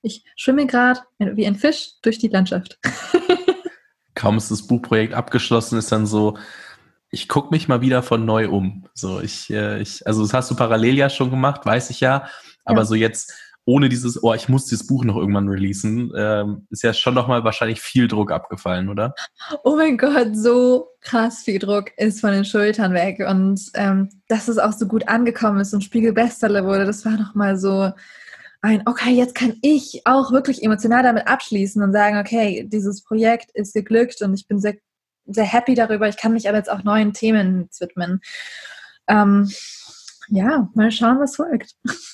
ich schwimme gerade wie ein Fisch durch die Landschaft. Kaum ist das Buchprojekt abgeschlossen, ist dann so, ich gucke mich mal wieder von neu um. So, ich, äh, ich, also das hast du parallel ja schon gemacht, weiß ich ja. Aber ja. so jetzt ohne dieses, oh, ich muss dieses Buch noch irgendwann releasen, ähm, ist ja schon nochmal wahrscheinlich viel Druck abgefallen, oder? Oh mein Gott, so krass viel Druck ist von den Schultern weg. Und ähm, dass es auch so gut angekommen ist und Spiegel Bestseller wurde, das war nochmal so ein, okay, jetzt kann ich auch wirklich emotional damit abschließen und sagen, okay, dieses Projekt ist geglückt und ich bin sehr, sehr happy darüber. Ich kann mich aber jetzt auch neuen Themen widmen. Ähm, ja, mal schauen, was folgt.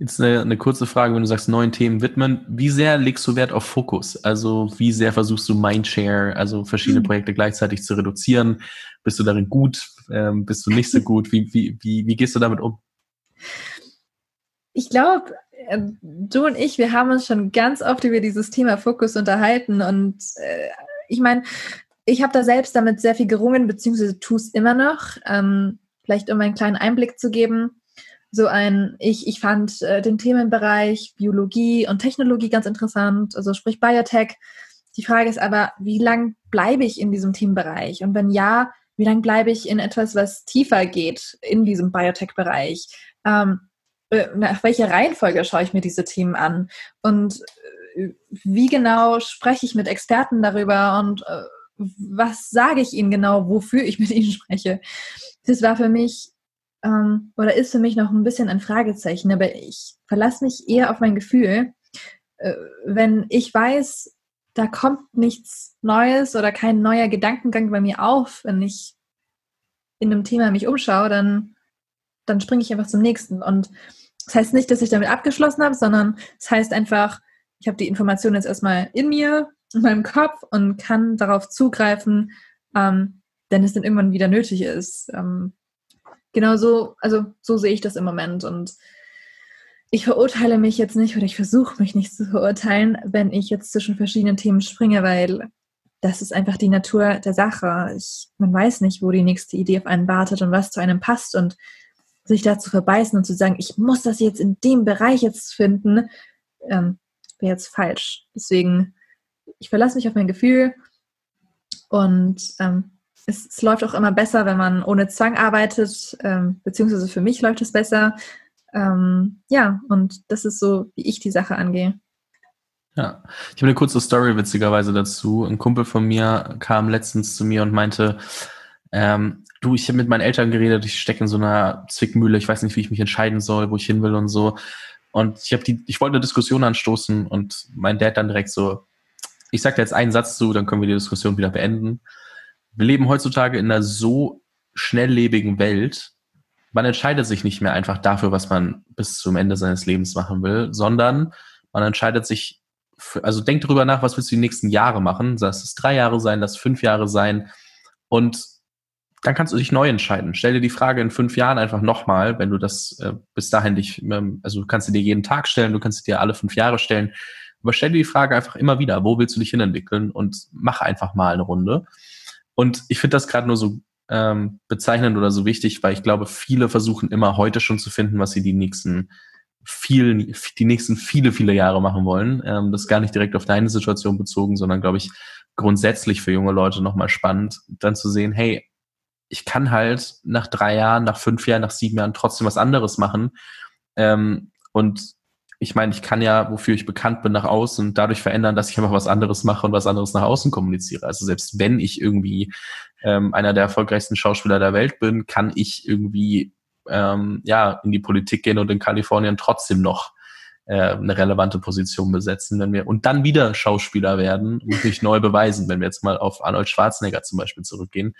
Jetzt eine, eine, kurze Frage, wenn du sagst, neuen Themen widmen. Wie sehr legst du Wert auf Fokus? Also wie sehr versuchst du Mindshare, also verschiedene mhm. Projekte gleichzeitig zu reduzieren? Bist du darin gut? Ähm, bist du nicht so gut? Wie, wie, wie, wie gehst du damit um? Ich glaube, äh, du und ich, wir haben uns schon ganz oft über dieses Thema Fokus unterhalten und äh, ich meine, ich habe da selbst damit sehr viel gerungen, beziehungsweise tue es immer noch. Ähm, vielleicht um einen kleinen Einblick zu geben so ein, ich, ich fand äh, den Themenbereich Biologie und Technologie ganz interessant, also sprich Biotech. Die Frage ist aber, wie lang bleibe ich in diesem Themenbereich? Und wenn ja, wie lang bleibe ich in etwas, was tiefer geht in diesem Biotech-Bereich? Ähm, äh, nach welcher Reihenfolge schaue ich mir diese Themen an? Und äh, wie genau spreche ich mit Experten darüber und äh, was sage ich ihnen genau, wofür ich mit ihnen spreche? Das war für mich ähm, oder ist für mich noch ein bisschen ein Fragezeichen, aber ich verlasse mich eher auf mein Gefühl. Äh, wenn ich weiß, da kommt nichts Neues oder kein neuer Gedankengang bei mir auf, wenn ich in einem Thema mich umschaue, dann, dann springe ich einfach zum nächsten. Und das heißt nicht, dass ich damit abgeschlossen habe, sondern es das heißt einfach, ich habe die Information jetzt erstmal in mir, in meinem Kopf und kann darauf zugreifen, ähm, wenn es dann irgendwann wieder nötig ist. Ähm, genau so, also so sehe ich das im Moment. Und ich verurteile mich jetzt nicht oder ich versuche mich nicht zu verurteilen, wenn ich jetzt zwischen verschiedenen Themen springe, weil das ist einfach die Natur der Sache. Ich, man weiß nicht, wo die nächste Idee auf einen wartet und was zu einem passt und sich da zu verbeißen und zu sagen, ich muss das jetzt in dem Bereich jetzt finden, ähm, wäre jetzt falsch. Deswegen, ich verlasse mich auf mein Gefühl und ähm, es, es, läuft auch immer besser, wenn man ohne Zwang arbeitet, ähm, beziehungsweise für mich läuft es besser. Ähm, ja, und das ist so, wie ich die Sache angehe. Ja, ich habe eine kurze Story witzigerweise dazu. Ein Kumpel von mir kam letztens zu mir und meinte, ähm, du, ich habe mit meinen Eltern geredet, ich stecke in so einer Zwickmühle, ich weiß nicht, wie ich mich entscheiden soll, wo ich hin will und so. Und ich habe die, ich wollte eine Diskussion anstoßen und mein Dad dann direkt so, ich sage jetzt einen Satz zu, dann können wir die Diskussion wieder beenden. Wir leben heutzutage in einer so schnelllebigen Welt, man entscheidet sich nicht mehr einfach dafür, was man bis zum Ende seines Lebens machen will, sondern man entscheidet sich, für, also denkt darüber nach, was willst du die nächsten Jahre machen. Lass es drei Jahre sein, lass fünf Jahre sein. Und dann kannst du dich neu entscheiden. Stell dir die Frage in fünf Jahren einfach nochmal, wenn du das äh, bis dahin dich, ähm, also du kannst sie dir jeden Tag stellen, du kannst dir alle fünf Jahre stellen. Aber stell dir die Frage einfach immer wieder, wo willst du dich hinentwickeln und mach einfach mal eine Runde. Und ich finde das gerade nur so ähm, bezeichnend oder so wichtig, weil ich glaube, viele versuchen immer heute schon zu finden, was sie die nächsten vielen, die nächsten viele, viele Jahre machen wollen. Ähm, das ist gar nicht direkt auf deine Situation bezogen, sondern glaube ich grundsätzlich für junge Leute nochmal spannend, dann zu sehen, hey, ich kann halt nach drei Jahren, nach fünf Jahren, nach sieben Jahren trotzdem was anderes machen. Ähm, und ich meine, ich kann ja, wofür ich bekannt bin, nach außen dadurch verändern, dass ich einfach was anderes mache und was anderes nach außen kommuniziere. Also selbst wenn ich irgendwie ähm, einer der erfolgreichsten Schauspieler der Welt bin, kann ich irgendwie ähm, ja in die Politik gehen und in Kalifornien trotzdem noch äh, eine relevante Position besetzen, wenn wir und dann wieder Schauspieler werden und sich neu beweisen, wenn wir jetzt mal auf Arnold Schwarzenegger zum Beispiel zurückgehen.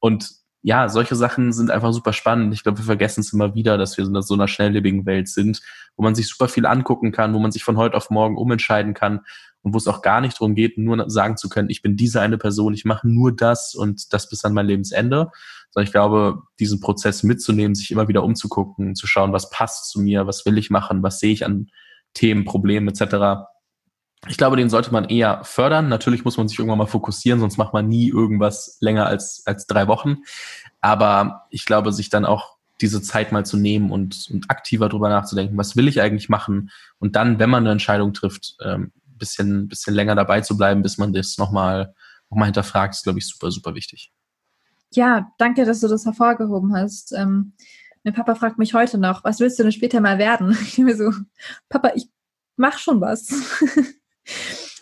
Und ja, solche Sachen sind einfach super spannend. Ich glaube, wir vergessen es immer wieder, dass wir in so einer schnelllebigen Welt sind, wo man sich super viel angucken kann, wo man sich von heute auf morgen umentscheiden kann und wo es auch gar nicht darum geht, nur sagen zu können, ich bin diese eine Person, ich mache nur das und das bis an mein Lebensende. Sondern ich glaube, diesen Prozess mitzunehmen, sich immer wieder umzugucken, zu schauen, was passt zu mir, was will ich machen, was sehe ich an Themen, Problemen etc ich glaube, den sollte man eher fördern. Natürlich muss man sich irgendwann mal fokussieren, sonst macht man nie irgendwas länger als, als drei Wochen. Aber ich glaube, sich dann auch diese Zeit mal zu nehmen und, und aktiver drüber nachzudenken, was will ich eigentlich machen? Und dann, wenn man eine Entscheidung trifft, ähm, bisschen, bisschen länger dabei zu bleiben, bis man das nochmal noch mal hinterfragt, ist, glaube ich, super, super wichtig. Ja, danke, dass du das hervorgehoben hast. Ähm, mein Papa fragt mich heute noch, was willst du denn später mal werden? Ich bin mir so, Papa, ich mach schon was.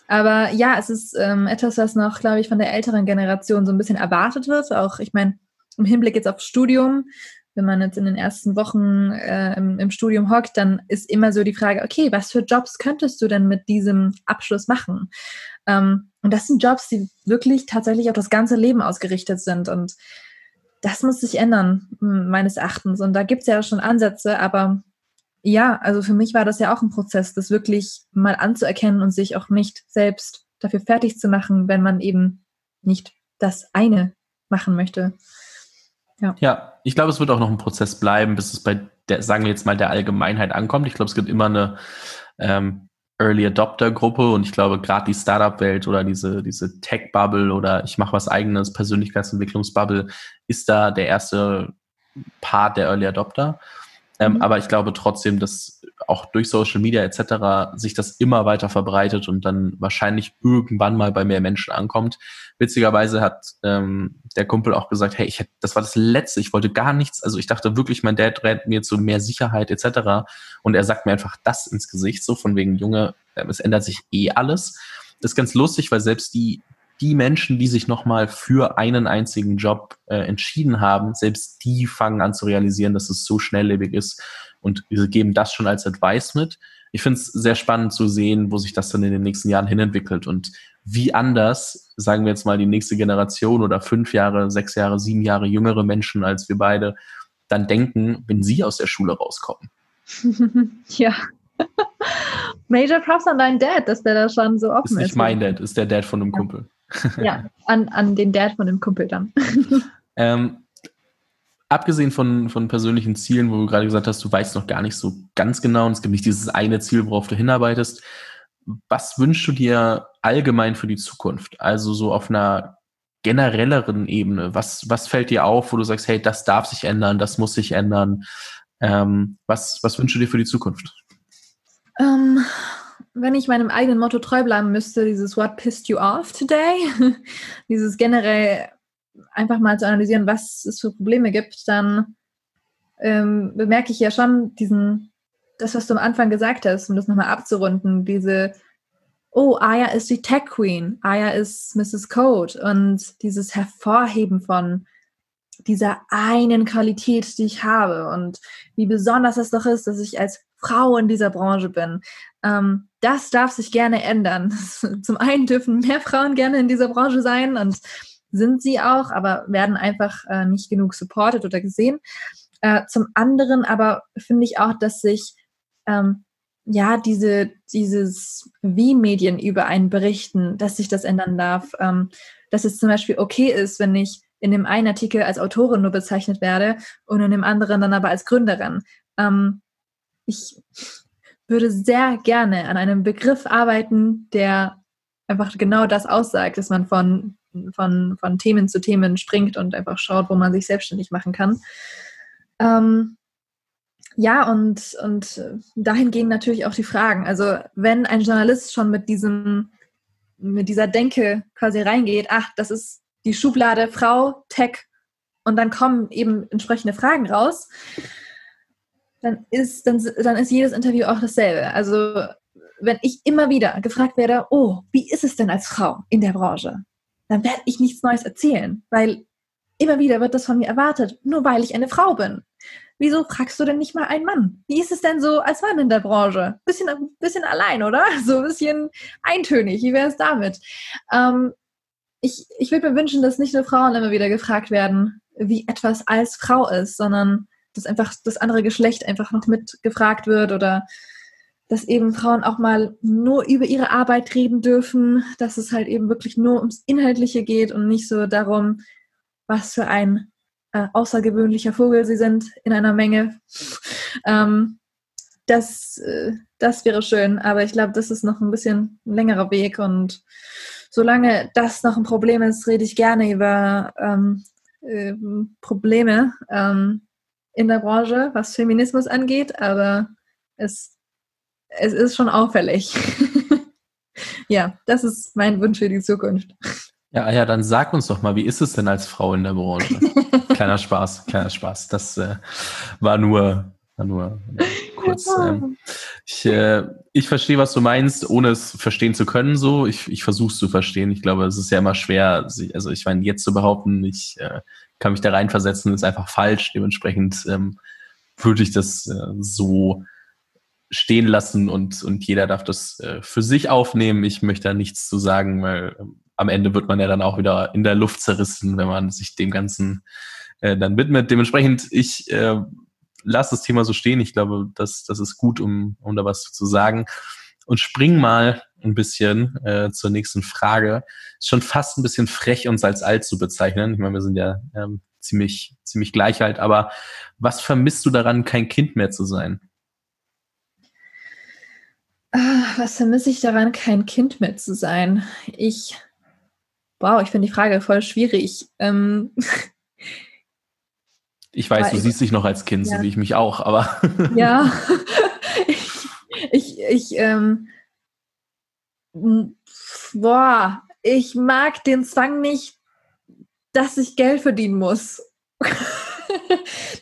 Aber ja, es ist ähm, etwas, was noch, glaube ich, von der älteren Generation so ein bisschen erwartet wird. Auch, ich meine, im Hinblick jetzt aufs Studium, wenn man jetzt in den ersten Wochen äh, im, im, Studium hockt, dann ist immer so die Frage, okay, was für Jobs könntest du denn mit diesem Abschluss machen? Ähm, und das sind Jobs, die wirklich tatsächlich auf das ganze Leben ausgerichtet sind. Und das muss sich ändern, meines Erachtens. Und da gibt es ja schon Ansätze, aber ja, also für mich war das ja auch ein Prozess, das wirklich mal anzuerkennen und sich auch nicht selbst dafür fertig zu machen, wenn man eben nicht das eine machen möchte. Ja, ja ich glaube, es wird auch noch ein Prozess bleiben, bis es bei der, sagen wir jetzt mal, der Allgemeinheit ankommt. Ich glaube, es gibt immer eine ähm, Early Adopter Gruppe und ich glaube, gerade die Startup-Welt oder diese, diese Tech-Bubble oder ich mache was eigenes, Persönlichkeitsentwicklungsbubble, ist da der erste Part der Early Adopter. Ähm, mhm. Aber ich glaube trotzdem, dass auch durch Social Media etc. sich das immer weiter verbreitet und dann wahrscheinlich irgendwann mal bei mehr Menschen ankommt. Witzigerweise hat ähm, der Kumpel auch gesagt, hey, ich hätte, das war das Letzte, ich wollte gar nichts, also ich dachte wirklich, mein Dad rät mir zu mehr Sicherheit etc. Und er sagt mir einfach das ins Gesicht, so von wegen, Junge, äh, es ändert sich eh alles. Das ist ganz lustig, weil selbst die die Menschen, die sich nochmal für einen einzigen Job äh, entschieden haben, selbst die fangen an zu realisieren, dass es so schnelllebig ist und wir geben das schon als Advice mit. Ich finde es sehr spannend zu sehen, wo sich das dann in den nächsten Jahren hinentwickelt und wie anders, sagen wir jetzt mal, die nächste Generation oder fünf Jahre, sechs Jahre, sieben Jahre jüngere Menschen als wir beide dann denken, wenn sie aus der Schule rauskommen. ja. Major Props an deinen Dad, dass der da schon so offen ist. Ist nicht mein Dad, ist der Dad von einem ja. Kumpel. Ja, an, an den Dad von dem Kumpel dann. ähm, abgesehen von, von persönlichen Zielen, wo du gerade gesagt hast, du weißt noch gar nicht so ganz genau und es gibt nicht dieses eine Ziel, worauf du hinarbeitest. Was wünschst du dir allgemein für die Zukunft? Also so auf einer generelleren Ebene. Was, was fällt dir auf, wo du sagst, hey, das darf sich ändern, das muss sich ändern? Ähm, was, was wünschst du dir für die Zukunft? Um, ähm, wenn ich meinem eigenen Motto treu bleiben müsste, dieses What pissed you off today, dieses generell einfach mal zu analysieren, was es für Probleme gibt, dann ähm, bemerke ich ja schon diesen, das, was du am Anfang gesagt hast, um das nochmal abzurunden, diese, oh, Aya ist die Tech Queen, Aya ist Mrs. Code und dieses Hervorheben von dieser einen Qualität, die ich habe und wie besonders es doch ist, dass ich als Frau in dieser Branche bin. Ähm, das darf sich gerne ändern. Zum einen dürfen mehr Frauen gerne in dieser Branche sein und sind sie auch, aber werden einfach äh, nicht genug supported oder gesehen. Äh, zum anderen aber finde ich auch, dass sich ähm, ja diese dieses wie Medien über einen berichten, dass sich das ändern darf, ähm, dass es zum Beispiel okay ist, wenn ich in dem einen Artikel als Autorin nur bezeichnet werde und in dem anderen dann aber als Gründerin. Ähm, ich würde sehr gerne an einem Begriff arbeiten, der einfach genau das aussagt, dass man von, von, von Themen zu Themen springt und einfach schaut, wo man sich selbstständig machen kann. Ähm, ja, und, und dahin gehen natürlich auch die Fragen. Also wenn ein Journalist schon mit diesem, mit dieser Denke quasi reingeht, ach, das ist die Schublade Frau, Tech, und dann kommen eben entsprechende Fragen raus, dann ist, dann, dann ist jedes Interview auch dasselbe. Also wenn ich immer wieder gefragt werde, oh, wie ist es denn als Frau in der Branche? Dann werde ich nichts Neues erzählen, weil immer wieder wird das von mir erwartet, nur weil ich eine Frau bin. Wieso fragst du denn nicht mal einen Mann? Wie ist es denn so als Mann in der Branche? Bisschen, bisschen allein, oder? So ein bisschen eintönig. Wie wäre es damit? Ähm, ich ich würde mir wünschen, dass nicht nur Frauen immer wieder gefragt werden, wie etwas als Frau ist, sondern dass einfach das andere Geschlecht einfach noch mitgefragt wird oder dass eben Frauen auch mal nur über ihre Arbeit reden dürfen, dass es halt eben wirklich nur ums Inhaltliche geht und nicht so darum, was für ein äh, außergewöhnlicher Vogel sie sind in einer Menge. Ähm, das, äh, das wäre schön, aber ich glaube, das ist noch ein bisschen ein längerer Weg und solange das noch ein Problem ist, rede ich gerne über ähm, äh, Probleme, ähm, in der Branche, was Feminismus angeht, aber es, es ist schon auffällig. ja, das ist mein Wunsch für die Zukunft. Ja, ja, dann sag uns doch mal, wie ist es denn als Frau in der Branche? kleiner Spaß, kleiner Spaß. Das äh, war nur, war nur äh, kurz. Ähm, ich, äh, ich verstehe, was du meinst, ohne es verstehen zu können. So, ich, ich versuche es zu verstehen. Ich glaube, es ist ja immer schwer. Also ich meine, jetzt zu behaupten, ich äh, kann mich da reinversetzen, ist einfach falsch. Dementsprechend ähm, würde ich das äh, so stehen lassen und, und jeder darf das äh, für sich aufnehmen. Ich möchte da nichts zu sagen, weil äh, am Ende wird man ja dann auch wieder in der Luft zerrissen, wenn man sich dem Ganzen äh, dann widmet. Dementsprechend, ich äh, lasse das Thema so stehen. Ich glaube, das, das ist gut, um, um da was zu sagen. Und spring mal ein bisschen äh, zur nächsten Frage. Ist schon fast ein bisschen frech, uns als alt zu bezeichnen. Ich meine, wir sind ja ähm, ziemlich, ziemlich gleich alt, aber was vermisst du daran, kein Kind mehr zu sein? Ah, was vermisse ich daran, kein Kind mehr zu sein? Ich, wow, ich finde die Frage voll schwierig. Ähm, Ich weiß, du siehst dich noch als Kind, ja. so wie ich mich auch, aber. ja. ich, ich, ähm, boah, ich mag den Zwang nicht, dass ich Geld verdienen muss.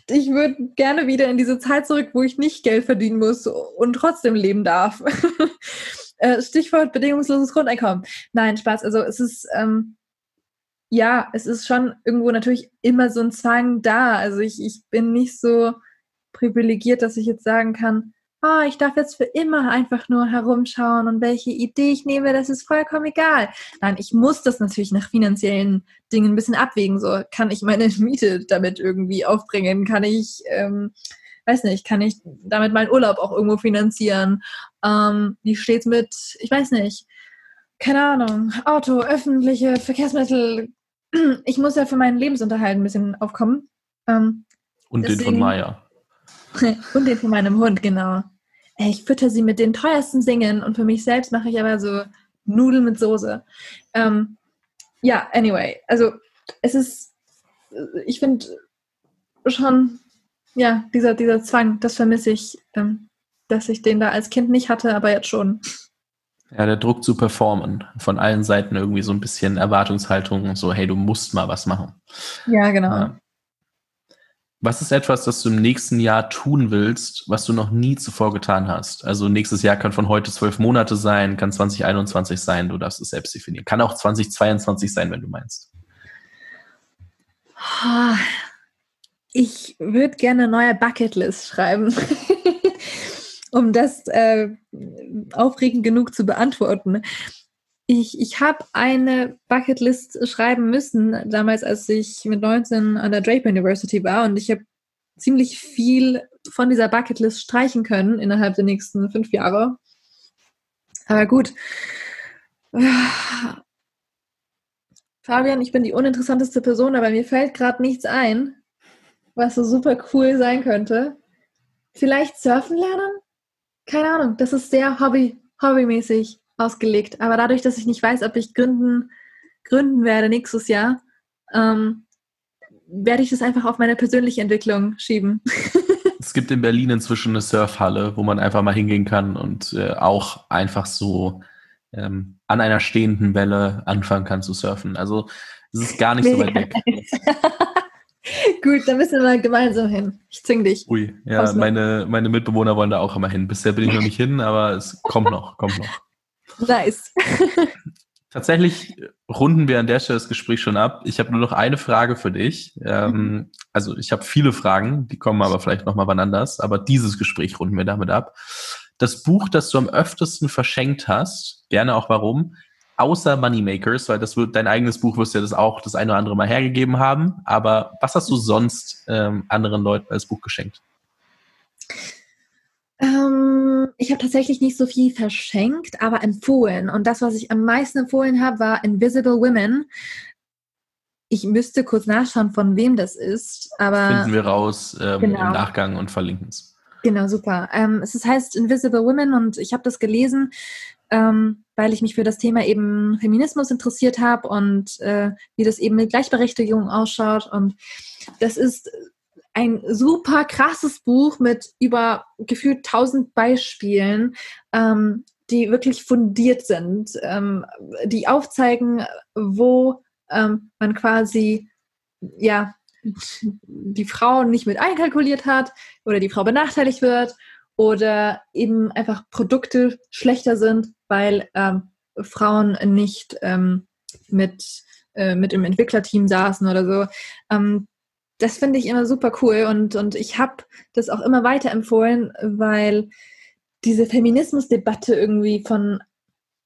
ich würde gerne wieder in diese Zeit zurück, wo ich nicht Geld verdienen muss und trotzdem leben darf. Äh, Stichwort bedingungsloses Grundeinkommen. Nein, Spaß. Also es ist, ähm, ja, es ist schon irgendwo natürlich immer so ein Zwang da. Also ich, ich bin nicht so privilegiert, dass ich jetzt sagen kann, oh, ich darf jetzt für immer einfach nur herumschauen und welche Idee ich nehme, das ist vollkommen egal. Nein, ich muss das natürlich nach finanziellen Dingen ein bisschen abwägen. So, kann ich meine Miete damit irgendwie aufbringen? Kann ich, ähm, weiß nicht, kann ich damit meinen Urlaub auch irgendwo finanzieren? Ähm, wie steht's mit, ich weiß nicht, keine Ahnung, Auto, öffentliche Verkehrsmittel. Ich muss ja für meinen Lebensunterhalt ein bisschen aufkommen. Ähm, und deswegen, den von Maya. und den von meinem Hund, genau ich fütter sie mit den teuersten Singen und für mich selbst mache ich aber so Nudeln mit Soße. Ähm, ja, anyway, also es ist, ich finde schon, ja, dieser, dieser Zwang, das vermisse ich, ähm, dass ich den da als Kind nicht hatte, aber jetzt schon. Ja, der Druck zu performen. Von allen Seiten irgendwie so ein bisschen Erwartungshaltung und so, hey, du musst mal was machen. Ja, genau. Ja. Was ist etwas, das du im nächsten Jahr tun willst, was du noch nie zuvor getan hast? Also nächstes Jahr kann von heute zwölf Monate sein, kann 2021 sein, du darfst es selbst definieren. Kann auch 2022 sein, wenn du meinst. Ich würde gerne eine neue Bucketlist schreiben, um das äh, aufregend genug zu beantworten. Ich, ich habe eine Bucketlist schreiben müssen, damals, als ich mit 19 an der Draper University war. Und ich habe ziemlich viel von dieser Bucketlist streichen können innerhalb der nächsten fünf Jahre. Aber gut. Fabian, ich bin die uninteressanteste Person, aber mir fällt gerade nichts ein, was so super cool sein könnte. Vielleicht surfen lernen? Keine Ahnung, das ist sehr hobby, hobbymäßig ausgelegt. Aber dadurch, dass ich nicht weiß, ob ich gründen, gründen werde nächstes Jahr, ähm, werde ich das einfach auf meine persönliche Entwicklung schieben. es gibt in Berlin inzwischen eine Surfhalle, wo man einfach mal hingehen kann und äh, auch einfach so ähm, an einer stehenden Welle anfangen kann zu surfen. Also es ist gar nicht so weit weg. Gut, dann müssen wir mal gemeinsam hin. Ich zwing dich. Ui, ja, meine, meine Mitbewohner wollen da auch immer hin. Bisher bin ich noch nicht hin, aber es kommt noch, kommt noch. Nice. Tatsächlich runden wir an der Stelle das Gespräch schon ab. Ich habe nur noch eine Frage für dich. Ähm, mhm. also ich habe viele Fragen, die kommen aber vielleicht nochmal wann anders. Aber dieses Gespräch runden wir damit ab. Das Buch, das du am öftesten verschenkt hast, gerne auch warum, außer Moneymakers, weil das wird dein eigenes Buch wirst ja das auch das eine oder andere Mal hergegeben haben. Aber was hast du sonst ähm, anderen Leuten als Buch geschenkt? Ähm, ich habe tatsächlich nicht so viel verschenkt, aber empfohlen. Und das, was ich am meisten empfohlen habe, war Invisible Women. Ich müsste kurz nachschauen, von wem das ist. Aber finden wir raus ähm, genau. im Nachgang und verlinken es. Genau, super. Ähm, es heißt Invisible Women und ich habe das gelesen, ähm, weil ich mich für das Thema eben Feminismus interessiert habe und äh, wie das eben mit Gleichberechtigung ausschaut. Und das ist ein super krasses Buch mit über gefühlt tausend Beispielen, ähm, die wirklich fundiert sind, ähm, die aufzeigen, wo ähm, man quasi ja die Frau nicht mit einkalkuliert hat oder die Frau benachteiligt wird oder eben einfach Produkte schlechter sind, weil ähm, Frauen nicht ähm, mit, äh, mit im Entwicklerteam saßen oder so. Das finde ich immer super cool und, und ich habe das auch immer weiterempfohlen, weil diese Feminismusdebatte irgendwie von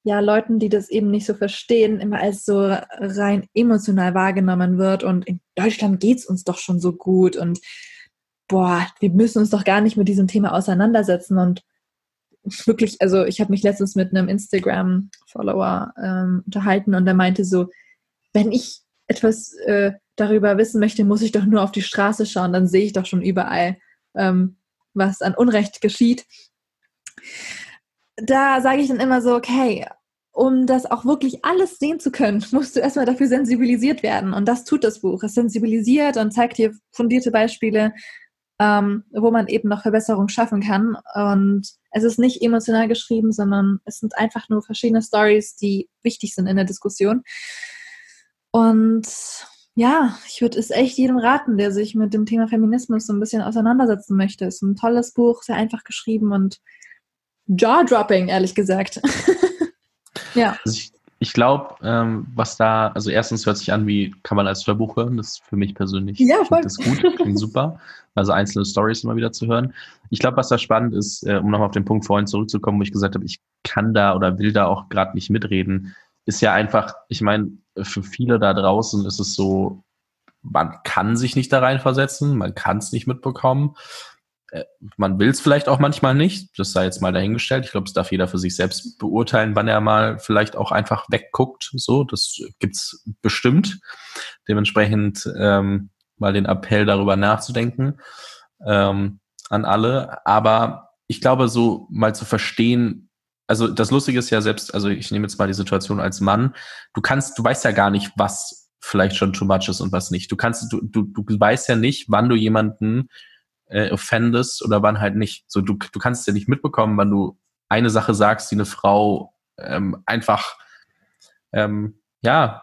ja, Leuten, die das eben nicht so verstehen, immer als so rein emotional wahrgenommen wird und in Deutschland geht es uns doch schon so gut und boah, wir müssen uns doch gar nicht mit diesem Thema auseinandersetzen und wirklich, also ich habe mich letztens mit einem Instagram-Follower ähm, unterhalten und der meinte so, wenn ich etwas äh, darüber wissen möchte, muss ich doch nur auf die Straße schauen, dann sehe ich doch schon überall, ähm, was an Unrecht geschieht. Da sage ich dann immer so, okay, um das auch wirklich alles sehen zu können, musst du erstmal dafür sensibilisiert werden. Und das tut das Buch. Es sensibilisiert und zeigt dir fundierte Beispiele, ähm, wo man eben noch Verbesserungen schaffen kann. Und es ist nicht emotional geschrieben, sondern es sind einfach nur verschiedene Stories, die wichtig sind in der Diskussion. Und ja, ich würde es echt jedem raten, der sich mit dem Thema Feminismus so ein bisschen auseinandersetzen möchte. Es ist ein tolles Buch, sehr einfach geschrieben und jaw-dropping, ehrlich gesagt. ja. Also ich, ich glaube, ähm, was da, also erstens hört sich an wie, kann man als Hörbuch hören, das ist für mich persönlich ja, voll. das gut, klingt super. Also einzelne Stories immer wieder zu hören. Ich glaube, was da spannend ist, äh, um nochmal auf den Punkt vorhin zurückzukommen, wo ich gesagt habe, ich kann da oder will da auch gerade nicht mitreden, ist ja einfach, ich meine, für viele da draußen ist es so, man kann sich nicht da reinversetzen, man kann es nicht mitbekommen. Äh, man will es vielleicht auch manchmal nicht, das sei jetzt mal dahingestellt. Ich glaube, es darf jeder für sich selbst beurteilen, wann er mal vielleicht auch einfach wegguckt. So, das gibt's bestimmt. Dementsprechend ähm, mal den Appell darüber nachzudenken ähm, an alle. Aber ich glaube, so mal zu verstehen, also das Lustige ist ja selbst, also ich nehme jetzt mal die Situation als Mann, du kannst, du weißt ja gar nicht, was vielleicht schon too much ist und was nicht. Du kannst, du, du, du weißt ja nicht, wann du jemanden äh, offendest oder wann halt nicht. So, du, du kannst ja nicht mitbekommen, wann du eine Sache sagst, die eine Frau ähm, einfach ähm, ja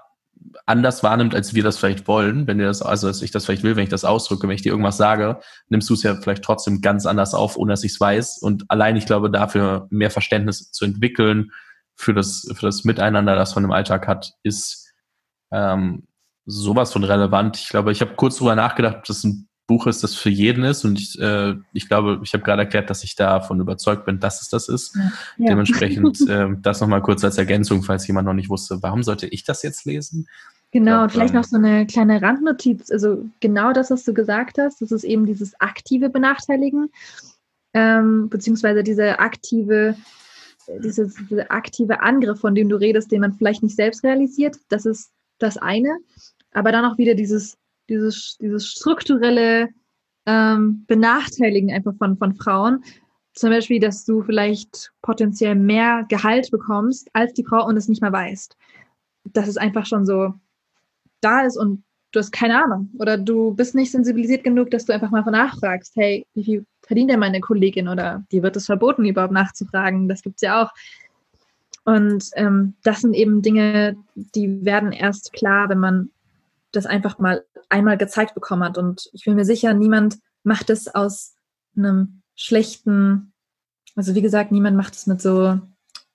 anders wahrnimmt, als wir das vielleicht wollen, wenn wir das, also als ich das vielleicht will, wenn ich das ausdrücke, wenn ich dir irgendwas sage, nimmst du es ja vielleicht trotzdem ganz anders auf, ohne dass ich es weiß. Und allein, ich glaube, dafür mehr Verständnis zu entwickeln für das, für das Miteinander, das man im Alltag hat, ist ähm, sowas von relevant. Ich glaube, ich habe kurz drüber nachgedacht, ob das ein Buch ist, das für jeden ist. Und ich, äh, ich glaube, ich habe gerade erklärt, dass ich davon überzeugt bin, dass es das ist. Ja. Dementsprechend äh, das nochmal kurz als Ergänzung, falls jemand noch nicht wusste, warum sollte ich das jetzt lesen? Genau, und vielleicht ähm, noch so eine kleine Randnotiz. Also genau das, was du gesagt hast, das ist eben dieses aktive Benachteiligen, ähm, beziehungsweise diese aktive, diese, diese aktive Angriff, von dem du redest, den man vielleicht nicht selbst realisiert. Das ist das eine. Aber dann auch wieder dieses dieses, dieses strukturelle ähm, Benachteiligen einfach von, von Frauen. Zum Beispiel, dass du vielleicht potenziell mehr Gehalt bekommst als die Frau und es nicht mehr weißt. Dass es einfach schon so da ist und du hast keine Ahnung. Oder du bist nicht sensibilisiert genug, dass du einfach mal nachfragst, hey, wie viel verdient denn meine Kollegin? Oder dir wird es verboten, überhaupt nachzufragen. Das gibt es ja auch. Und ähm, das sind eben Dinge, die werden erst klar, wenn man das einfach mal einmal gezeigt bekommen hat. Und ich bin mir sicher, niemand macht es aus einem schlechten, also wie gesagt, niemand macht es mit so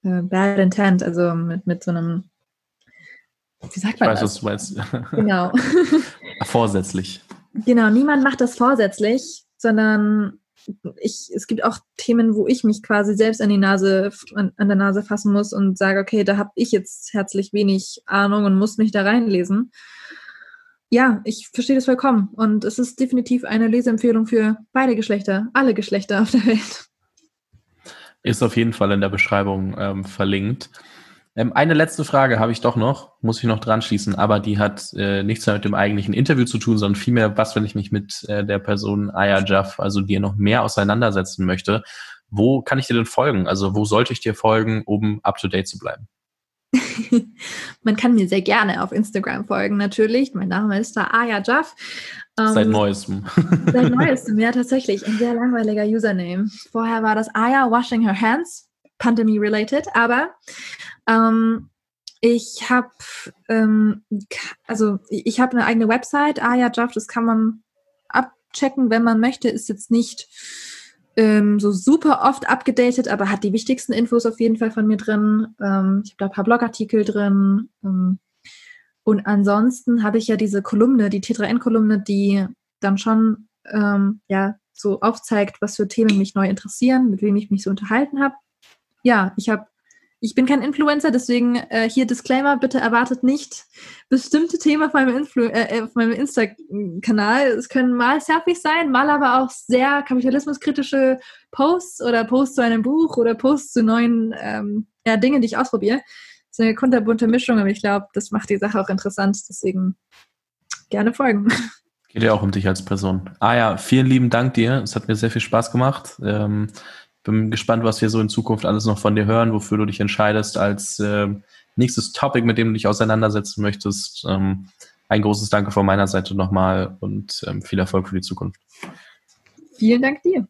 äh, bad intent, also mit, mit so einem, wie sagt man ich weiß, das? was du meinst. Genau. vorsätzlich. Genau, niemand macht das vorsätzlich, sondern ich, es gibt auch Themen, wo ich mich quasi selbst an die Nase, an, an der Nase fassen muss und sage, okay, da habe ich jetzt herzlich wenig Ahnung und muss mich da reinlesen ja, ich verstehe das vollkommen. Und es ist definitiv eine Leseempfehlung für beide Geschlechter, alle Geschlechter auf der Welt. Ist auf jeden Fall in der Beschreibung ähm, verlinkt. Ähm, eine letzte Frage habe ich doch noch, muss ich noch dran schließen, aber die hat äh, nichts mehr mit dem eigentlichen Interview zu tun, sondern vielmehr, was, wenn ich mich mit äh, der Person Aya Jaff, also dir noch mehr auseinandersetzen möchte. Wo kann ich dir denn folgen? Also wo sollte ich dir folgen, um up to date zu bleiben? Man kann mir sehr gerne auf Instagram folgen, natürlich. Mein Name ist da Aya Jaff. Ähm, seit neuestem. Seit neuestem, ja, tatsächlich. Ein sehr langweiliger Username. Vorher war das Aya Washing Her Hands, Pandemie-related, aber ähm, ich habe ähm, also ich habe eine eigene Website, Aya Jaff, das kann man abchecken, wenn man möchte, ist jetzt nicht ähm, so super oft abgedatet, aber hat die wichtigsten Infos auf jeden Fall von mir drin. Ähm, ich habe da ein paar Blogartikel drin. Ähm, und ansonsten habe ich ja diese Kolumne, die T3N-Kolumne, die dann schon ähm, ja so aufzeigt, was für Themen mich neu interessieren, mit wem ich mich so unterhalten habe. Ja, ich habe ich bin kein Influencer, deswegen äh, hier Disclaimer, bitte erwartet nicht bestimmte Themen auf meinem, äh, meinem Insta-Kanal. Es können mal Selfies sein, mal aber auch sehr kapitalismuskritische Posts oder Posts zu einem Buch oder Posts zu neuen ähm, ja, Dingen, die ich ausprobiere. Das ist eine kunterbunte Mischung, aber ich glaube, das macht die Sache auch interessant. Deswegen gerne folgen. Geht ja auch um dich als Person. Ah ja, vielen lieben Dank dir. Es hat mir sehr viel Spaß gemacht. Ähm, bin gespannt, was wir so in Zukunft alles noch von dir hören, wofür du dich entscheidest als äh, nächstes Topic, mit dem du dich auseinandersetzen möchtest. Ähm, ein großes Danke von meiner Seite nochmal und ähm, viel Erfolg für die Zukunft. Vielen Dank dir.